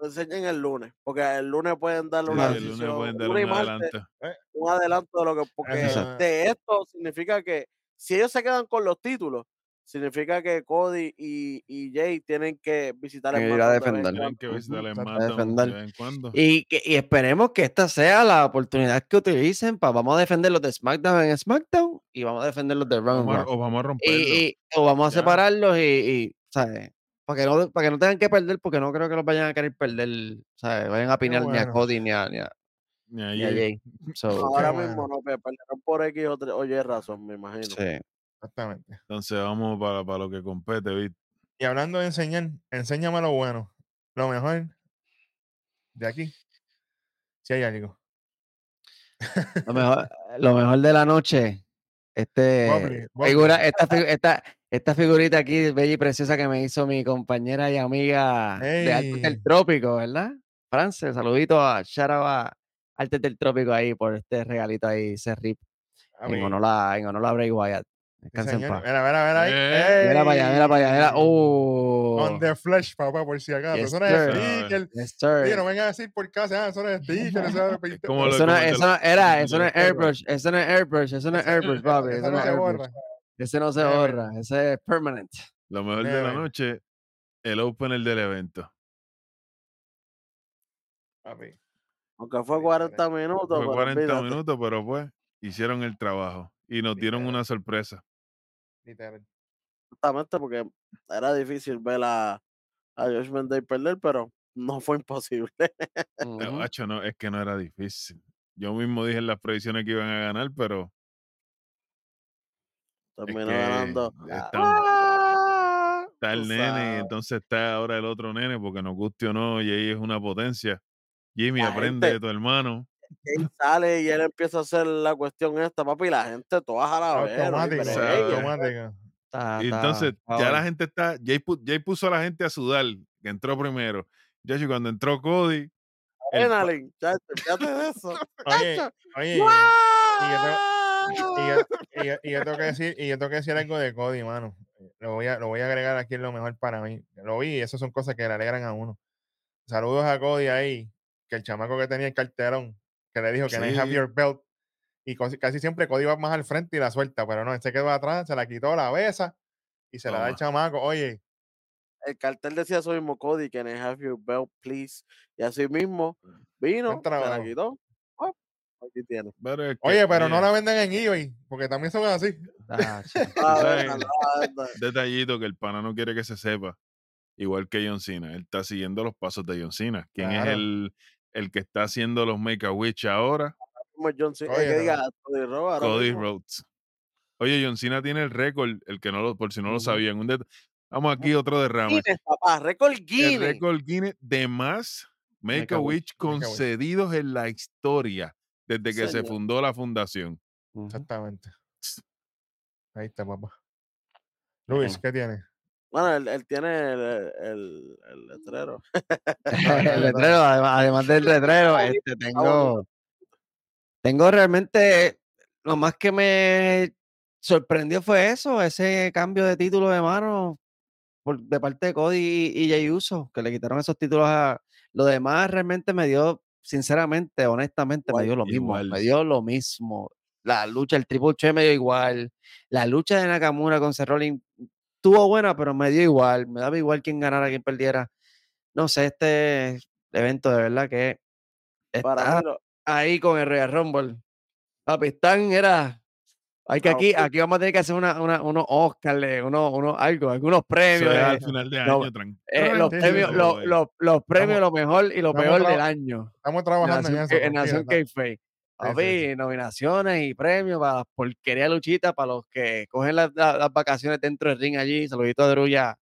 S1: lo enseñen el lunes. Porque el lunes pueden darle
S5: Sí,
S1: una
S5: el lunes
S1: decisión,
S5: pueden un
S1: martes,
S5: adelanto.
S1: un adelanto de lo que. Porque
S2: Exacto.
S1: de esto significa que si ellos se quedan con los títulos, significa que Cody y, y Jay tienen que visitar el
S3: Tienen que ir a
S1: SmackDown de vez en
S3: defender.
S5: Tienen que
S1: cuando.
S5: visitar el
S2: exacto.
S5: SmackDown
S3: defender.
S5: de vez en cuando.
S3: Y, que- y esperemos que esta sea la oportunidad que utilicen para vamos a defender los de SmackDown en SmackDown y vamos a defender los de Raw.
S5: o vamos a romperlo.
S3: Y, y- o vamos a
S5: Ya.
S3: separarlos y, y, ¿sabes? Para que, no, para que no tengan que perder, porque no creo que los vayan a querer perder, ¿sabes? Vayan a pinear ni a. Cody ni a, ni a,
S5: Ni
S3: ni a
S5: ayer.
S3: Jay. [laughs] So,
S1: Ahora mismo no, que perderán por X o, tres- o Y razón, me imagino.
S3: sí.
S2: Exactamente.
S5: Entonces vamos para, para lo que compete, ¿viste?
S2: Y hablando de enseñar, enséñame lo bueno. Lo mejor de aquí. Si hay algo.
S3: Lo mejor, [laughs] lo mejor de la noche, este, figura, esta, esta, esta figurita aquí, bella y preciosa, que me hizo mi compañera y amiga de Artes del. Trópico, ¿verdad? France, saludito a shout out a Artes del Trópico ahí por este regalito ahí, ese rip, en honor a, en honor a Bray Wyatt.
S2: Sí,
S3: Descansa en
S2: señor.
S3: paz.
S2: Mira, mira, mira ahí.
S5: Eh,
S3: Mira para allá, mira para allá. Mira. Oh.
S2: On the flesh, papá, por si acaso.
S3: Yes,
S2: eso no es
S3: sir.
S2: sticker.
S3: Yes,
S2: Oye,
S3: sir.
S2: no vengan a decir por casa, ah, eso no es [laughs] sticker. Eso es
S3: Eso no, era, [laughs] eso no es airbrush, eso no es airbrush, eso no es airbrush, papi,
S2: Eso
S3: no es
S2: se
S3: airbrush. Ese no se
S2: Never.
S3: borra, ese es permanent.
S5: Lo mejor de la noche, el opener del evento.
S2: Papi.
S1: Aunque fue
S2: Sí,
S1: 40 minutos,
S5: Fue
S1: pero
S5: 40
S1: olvídate.
S5: minutos, pero pues hicieron el trabajo y nos dieron
S2: Literal.
S5: una sorpresa.
S2: Literal.
S1: Exactamente, porque era difícil ver a, a Josh Day perder, pero no fue imposible.
S3: Ujú.
S5: Pero, hacho, no, es que no era difícil. Yo mismo dije en las predicciones que iban a ganar, pero es
S1: Terminó
S5: que
S1: ganando.
S5: está,
S3: Ah,
S5: está el nene y
S1: sabes.
S5: entonces está ahora el otro nene, porque nos guste o no, Jay es una potencia. Jimmy,
S1: La
S5: aprende
S1: gente-
S5: de tu hermano.
S1: Él sale y él empieza a hacer la cuestión esta, papi, y la gente toda a la vez.
S5: Y
S3: está,
S5: entonces ya la gente está, Jay, pu- Jay puso a la gente a sudar, que entró primero. Ya y cuando entró Cody, el
S1: Adrenaline, chacho, fíjate de eso.
S2: Oye,
S1: Chacho.
S2: oye. Y y, yo, [laughs] y yo- y yo tengo que decir, y yo tengo que decir algo de Cody, mano. Lo voy a, lo voy a agregar aquí en lo mejor para mí. Lo vi y esas son cosas que le alegran a uno. Saludos a Cody ahí, que el chamaco que tenía el cartelón, que le dijo que no have your belt. Y casi, siempre Cody va más al frente y la suelta, pero no, este quedó atrás, se la quitó, la besa y se la da el chamaco. Oye,
S1: El cartel decía eso mismo, Cody, can I have your belt, please? Y así mismo vino, se la quitó. ¡Op! Aquí tiene.
S5: pero es que,
S2: oye, pero no la venden en eBay, porque también son así. [laughs]
S3: Ah,
S5: detallito que el pana no quiere que se sepa. Igual que John Cena. Él está siguiendo los pasos de John Cena. ¿Quién es el, el que está haciendo los Make a Witch ahora?
S1: John Cena,
S2: Oye,
S1: el que
S2: no.
S1: diga Cody Rhodes
S5: Cody. Rhodes. Oye, John Cena tiene el récord, el que no lo, por si no lo sabían. Un Vamos aquí, otro derrama.
S1: Guinness, papá, récord
S5: El
S1: Guinness.
S5: récord Guinness de más Make,
S3: Make
S5: a
S3: a
S5: Witch
S2: Make a Wish.
S5: concedidos en la historia desde que se fundó la fundación.
S2: Exactamente. Ahí está, papá. Luis, ¿qué tiene?
S1: Bueno, él, él tiene el, el, el letrero. [laughs]
S3: el [laughs] letrero, además, además del letrero, este, tengo, tengo realmente, lo más que me sorprendió fue eso, ese cambio de título de mano por, de parte de Cody y, y Jey Uso, que le quitaron esos títulos a lo demás realmente me dio, sinceramente, honestamente, me dio lo mismo,
S5: igual.
S3: me dio lo mismo. La lucha, el Triple H me dio igual, la lucha de Nakamura con Seth Rollins estuvo buena, pero me dio igual, me daba igual quién ganara, quién perdiera. No sé, este evento de verdad que
S1: Para
S3: está
S1: lo-
S3: ahí con el Royal Rumble. Papi, están, era. Hay que
S1: Ah,
S3: aquí, aquí vamos a tener que hacer una, una, unos Oscars, unos, unos, algo, algunos premios. eh,
S5: al final de
S3: no,
S5: año. tran-
S3: eh, los, premios,
S2: sí.
S3: los, los, los premios, lo mejor y lo
S2: Estamos
S3: peor del año.
S2: Estamos trabajando en
S3: Nación,
S2: eso.
S3: K- en Nación
S2: tranquilo,
S3: Kayfabe.
S2: sí,
S3: nominaciones y premios para las porquería luchita, para los que cogen las, las- las vacaciones dentro del ring allí. Saludito a Druya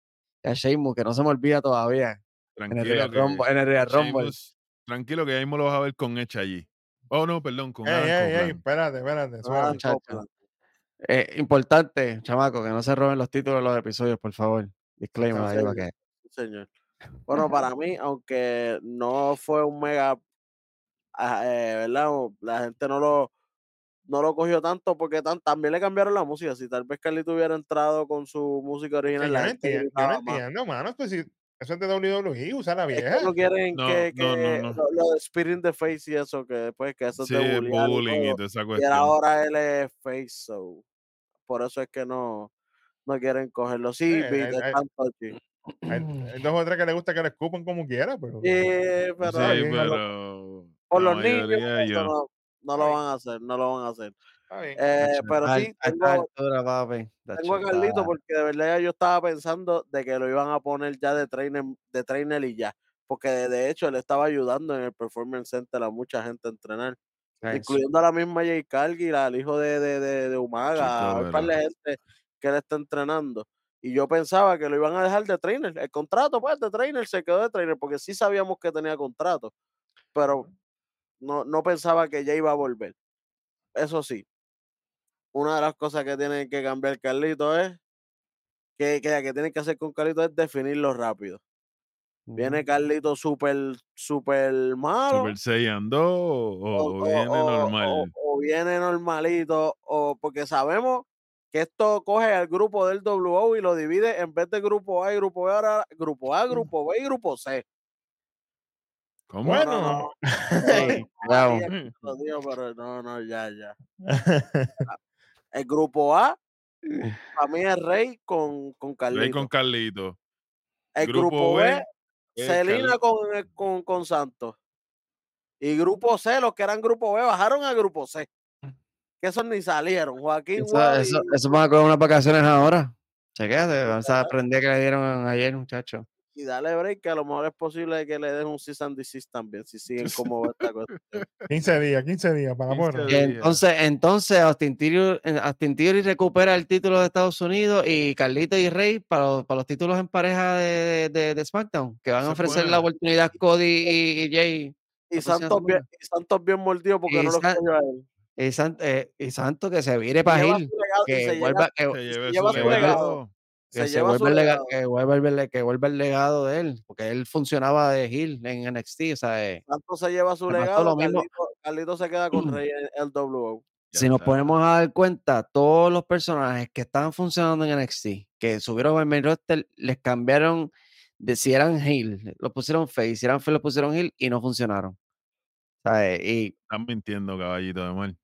S3: y a Sheamus, que no se me olvida todavía. En el
S5: Tranquilo
S3: Rumble. En el Royal Rumble.
S5: Sheamus- tranquilo que ya mismo lo vas a ver con Edge allí. Oh, no, perdón, con
S2: Ey,
S5: Adam
S2: ey, ey,
S5: Copeland.
S2: espérate, espérate.
S1: Ah.
S3: Eh, importante, chamaco, que no se roben los títulos de los episodios, por favor. Disclaimer
S1: Sí,
S3: ahí
S1: señor.
S3: que.
S1: Sí, señor. [laughs] Bueno, para mí, aunque no fue un mega, ah, eh, ¿verdad? La gente no lo, no lo cogió tanto porque tan- también le cambiaron la música. Si tal vez Carlito hubiera entrado con su música original,
S2: yo
S1: la
S2: no
S1: gente
S2: entiendo, yo no entiendo, mano. Pues si eso es de WWE, usa la
S1: Es
S2: vieja.
S1: que no quieren
S5: No,
S1: que,
S5: no, no,
S1: que
S5: no.
S1: Lo, lo de Spirit in the Face y eso, que después que eso es
S5: Sí,
S1: de
S5: bullying y
S1: todo.
S5: esa
S1: Y ahora él es face, so. Por eso es que no, no quieren cogerlo. Sí,
S2: Eh, eh,
S1: de
S2: eh,
S1: tanto aquí.
S2: Hay, dos o tres que le gusta que le escupan como quiera, pero.
S1: Sí, pero
S5: Sí, pero.
S1: por los niños,
S5: yo.
S1: no, no lo van a hacer, no lo van a hacer. Eh, pero sí, tengo, a Carlito porque de verdad ya yo estaba pensando de que lo iban a poner ya de trainer, de trainer y ya. Porque de, de hecho él estaba ayudando en el Performance Center a mucha gente a entrenar. Incluyendo a la misma Jay Cargill, al hijo de, de, de, de Umaga,
S5: Chico,
S1: a un par de gente que él está entrenando. Y yo pensaba que lo iban a dejar de trainer. El contrato, pues, de trainer se quedó de trainer, porque sí sabíamos que tenía contrato. Pero no, no pensaba que ya iba a volver. Eso sí, una de las cosas que tiene que cambiar Carlito es que, que, que tiene que hacer con Carlito es definirlo rápido. Viene
S3: Ujú.
S1: Carlito súper, súper malo.
S5: Super Saiyan 2 o, o- o viene
S1: o-
S5: normal.
S1: o- o viene normalito, o porque sabemos que esto coge al grupo del WO y lo divide en vez de grupo A y grupo B, ahora grupo A, grupo B y grupo C.
S5: ¿Cómo?
S2: Bueno.
S1: Digo, pero no, no, ya, ya. [laughs] El grupo A, para mí es Rey con, con
S5: Rey
S1: Carlito.
S5: con Carlito.
S1: el
S5: grupo
S1: grupo
S5: B,
S1: B,
S5: es
S1: Celina con, eh, con, con Santos. Y grupo C, los que eran grupo B, bajaron a grupo C. Que esos ni salieron. Joaquín
S3: Eso, eso, eso van a coger unas vacaciones ahora. Chequéate, vamos a aprender que le dieron ayer, muchacho.
S1: Y dale break, que a lo mejor es posible que le den un cease and desist también, si siguen [laughs] como esta cosa.
S2: 15 días, 15 días para
S5: 15
S2: bueno.
S3: Y
S5: días.
S3: entonces, entonces Austin Theory, eh, Austin Theory recupera el título de Estados Unidos y Carlito y Rey para, los- para los títulos en pareja de, de, de SmackDown, que van a ofrecer la oportunidad Cody y, y Jay.
S1: Y Santos, bien, y Santos bien mordido porque
S3: Y
S1: no lo
S3: San-
S1: cogió a él.
S3: Y, San- eh, y Santo que se vire para
S1: lleva
S3: Gil, que que,
S5: Se lleve
S1: lleva
S5: su
S3: su legado. Que
S1: se
S3: lega-
S1: legado.
S3: que vuelva el, que el legado de él, porque él funcionaba de Gil en NXT, o sea, eh,
S1: Santos se lleva su legado,
S3: lo mismo.
S1: Carlito, Carlito se queda con [clears throat] Rey en el WO.
S5: Ya
S3: si nos ponemos a dar cuenta, todos los personajes que estaban funcionando en NXT, que subieron al main roster, les cambiaron de si eran heel, lo pusieron face, si eran face, lo pusieron heel y no funcionaron. ¿Sabes? Y,
S5: Están mintiendo, caballito de mal.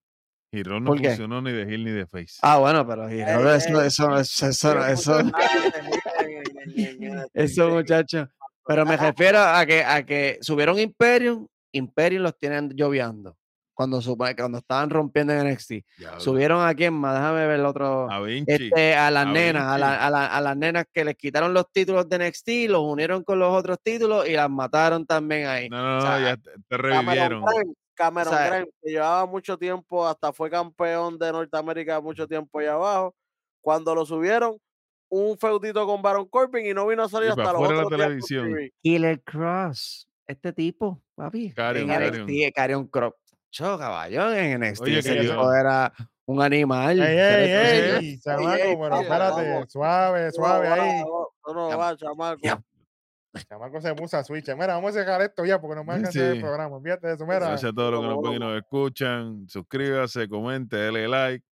S5: Giro no funcionó ni de heel ni de face.
S3: ah, bueno, pero y
S1: Ey,
S3: no, eso, eso, eso, eso, eso, [laughs] eso, muchachos. Pero me refiero a que, a que subieron Imperium, Imperium los tienen lloviando. Cuando, cuando estaban rompiendo en NXT. Subieron a quién más, déjame ver el otro.
S5: A Vinci.
S3: este, a las
S5: a
S3: nenas, a, la- a la- a las nenas que les quitaron los títulos de NXT, los unieron con los otros títulos y las mataron también ahí.
S5: No, no,
S3: o
S5: no, ya te, te
S1: Cameron
S5: revivieron.
S1: Cameron
S3: sea,
S1: Grimes, que llevaba mucho tiempo, hasta fue campeón de Norteamérica mucho tiempo allá abajo. Cuando lo subieron, un feudito con Baron Corbin y no vino a salir hasta los
S5: la
S1: otros días con
S5: televisión.
S3: Killer Cross, este tipo, papi.
S5: Karrion,
S3: en
S5: Karrion
S3: Cross. Cho, caballón, en NXT.
S5: Oye,
S3: ese
S5: que
S3: tipo
S5: yo-
S3: era un animal.
S2: Ey, ey, ey, chamaco,
S1: ey,
S2: pero espérate,
S1: vamos.
S2: suave, suave
S1: No,
S2: ahí.
S1: no, no,
S3: Ya-
S1: va, chamaco.
S2: Chamaco se puso a switch. Mira, vamos a dejar esto ya porque nos van a cancelar el programa. Fíjate de eso, mira.
S5: Gracias a todos los que nos ven y nos escuchan. Suscríbase, comente, dele like.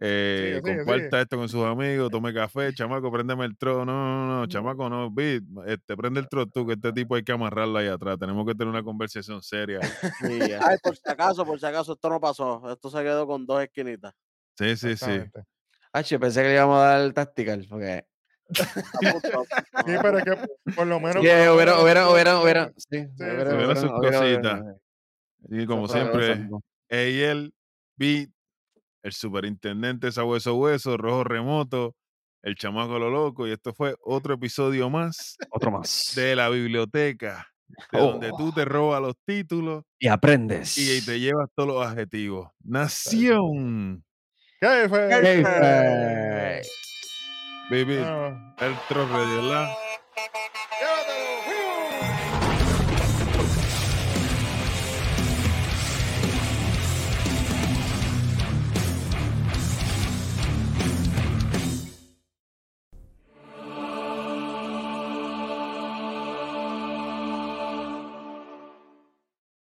S5: Eh,
S2: sigue,
S5: comparta
S2: sigue.
S5: esto con sus amigos, tome café, [laughs] chamaco, préndeme el tro. No, no, no, chamaco, no, Bit, este, prende el tro tú, que este tipo hay que amarrarlo ahí atrás. Tenemos que tener una conversación seria. [laughs]
S3: Sí.
S1: Ay, por si acaso, por si acaso, esto no pasó. Esto se quedó con dos esquinitas.
S5: Sí, sí, sí.
S3: Ah, yo pensé que le íbamos a dar el tactical, porque.
S2: Sí, pero es que por lo menos. Lo
S3: hubiera, hubiera, hubiera, hubiera, sí, hubiera,
S5: sus cositas. Y como
S3: fue-
S5: siempre,
S3: fue.
S5: Eyel, Bit, el superintendente Sabueso Hueso, Rojo Remoto, el chamaco lo loco. Y esto fue otro episodio más
S3: Otro más.
S5: de la biblioteca, de
S3: Oh.
S5: donde tú te robas los títulos
S3: Y aprendes.
S5: y te llevas todos los adjetivos. Nación.
S2: ¿Qué fue?
S3: Kayfabe.
S5: Baby,
S2: ah.
S5: el trofeo de la...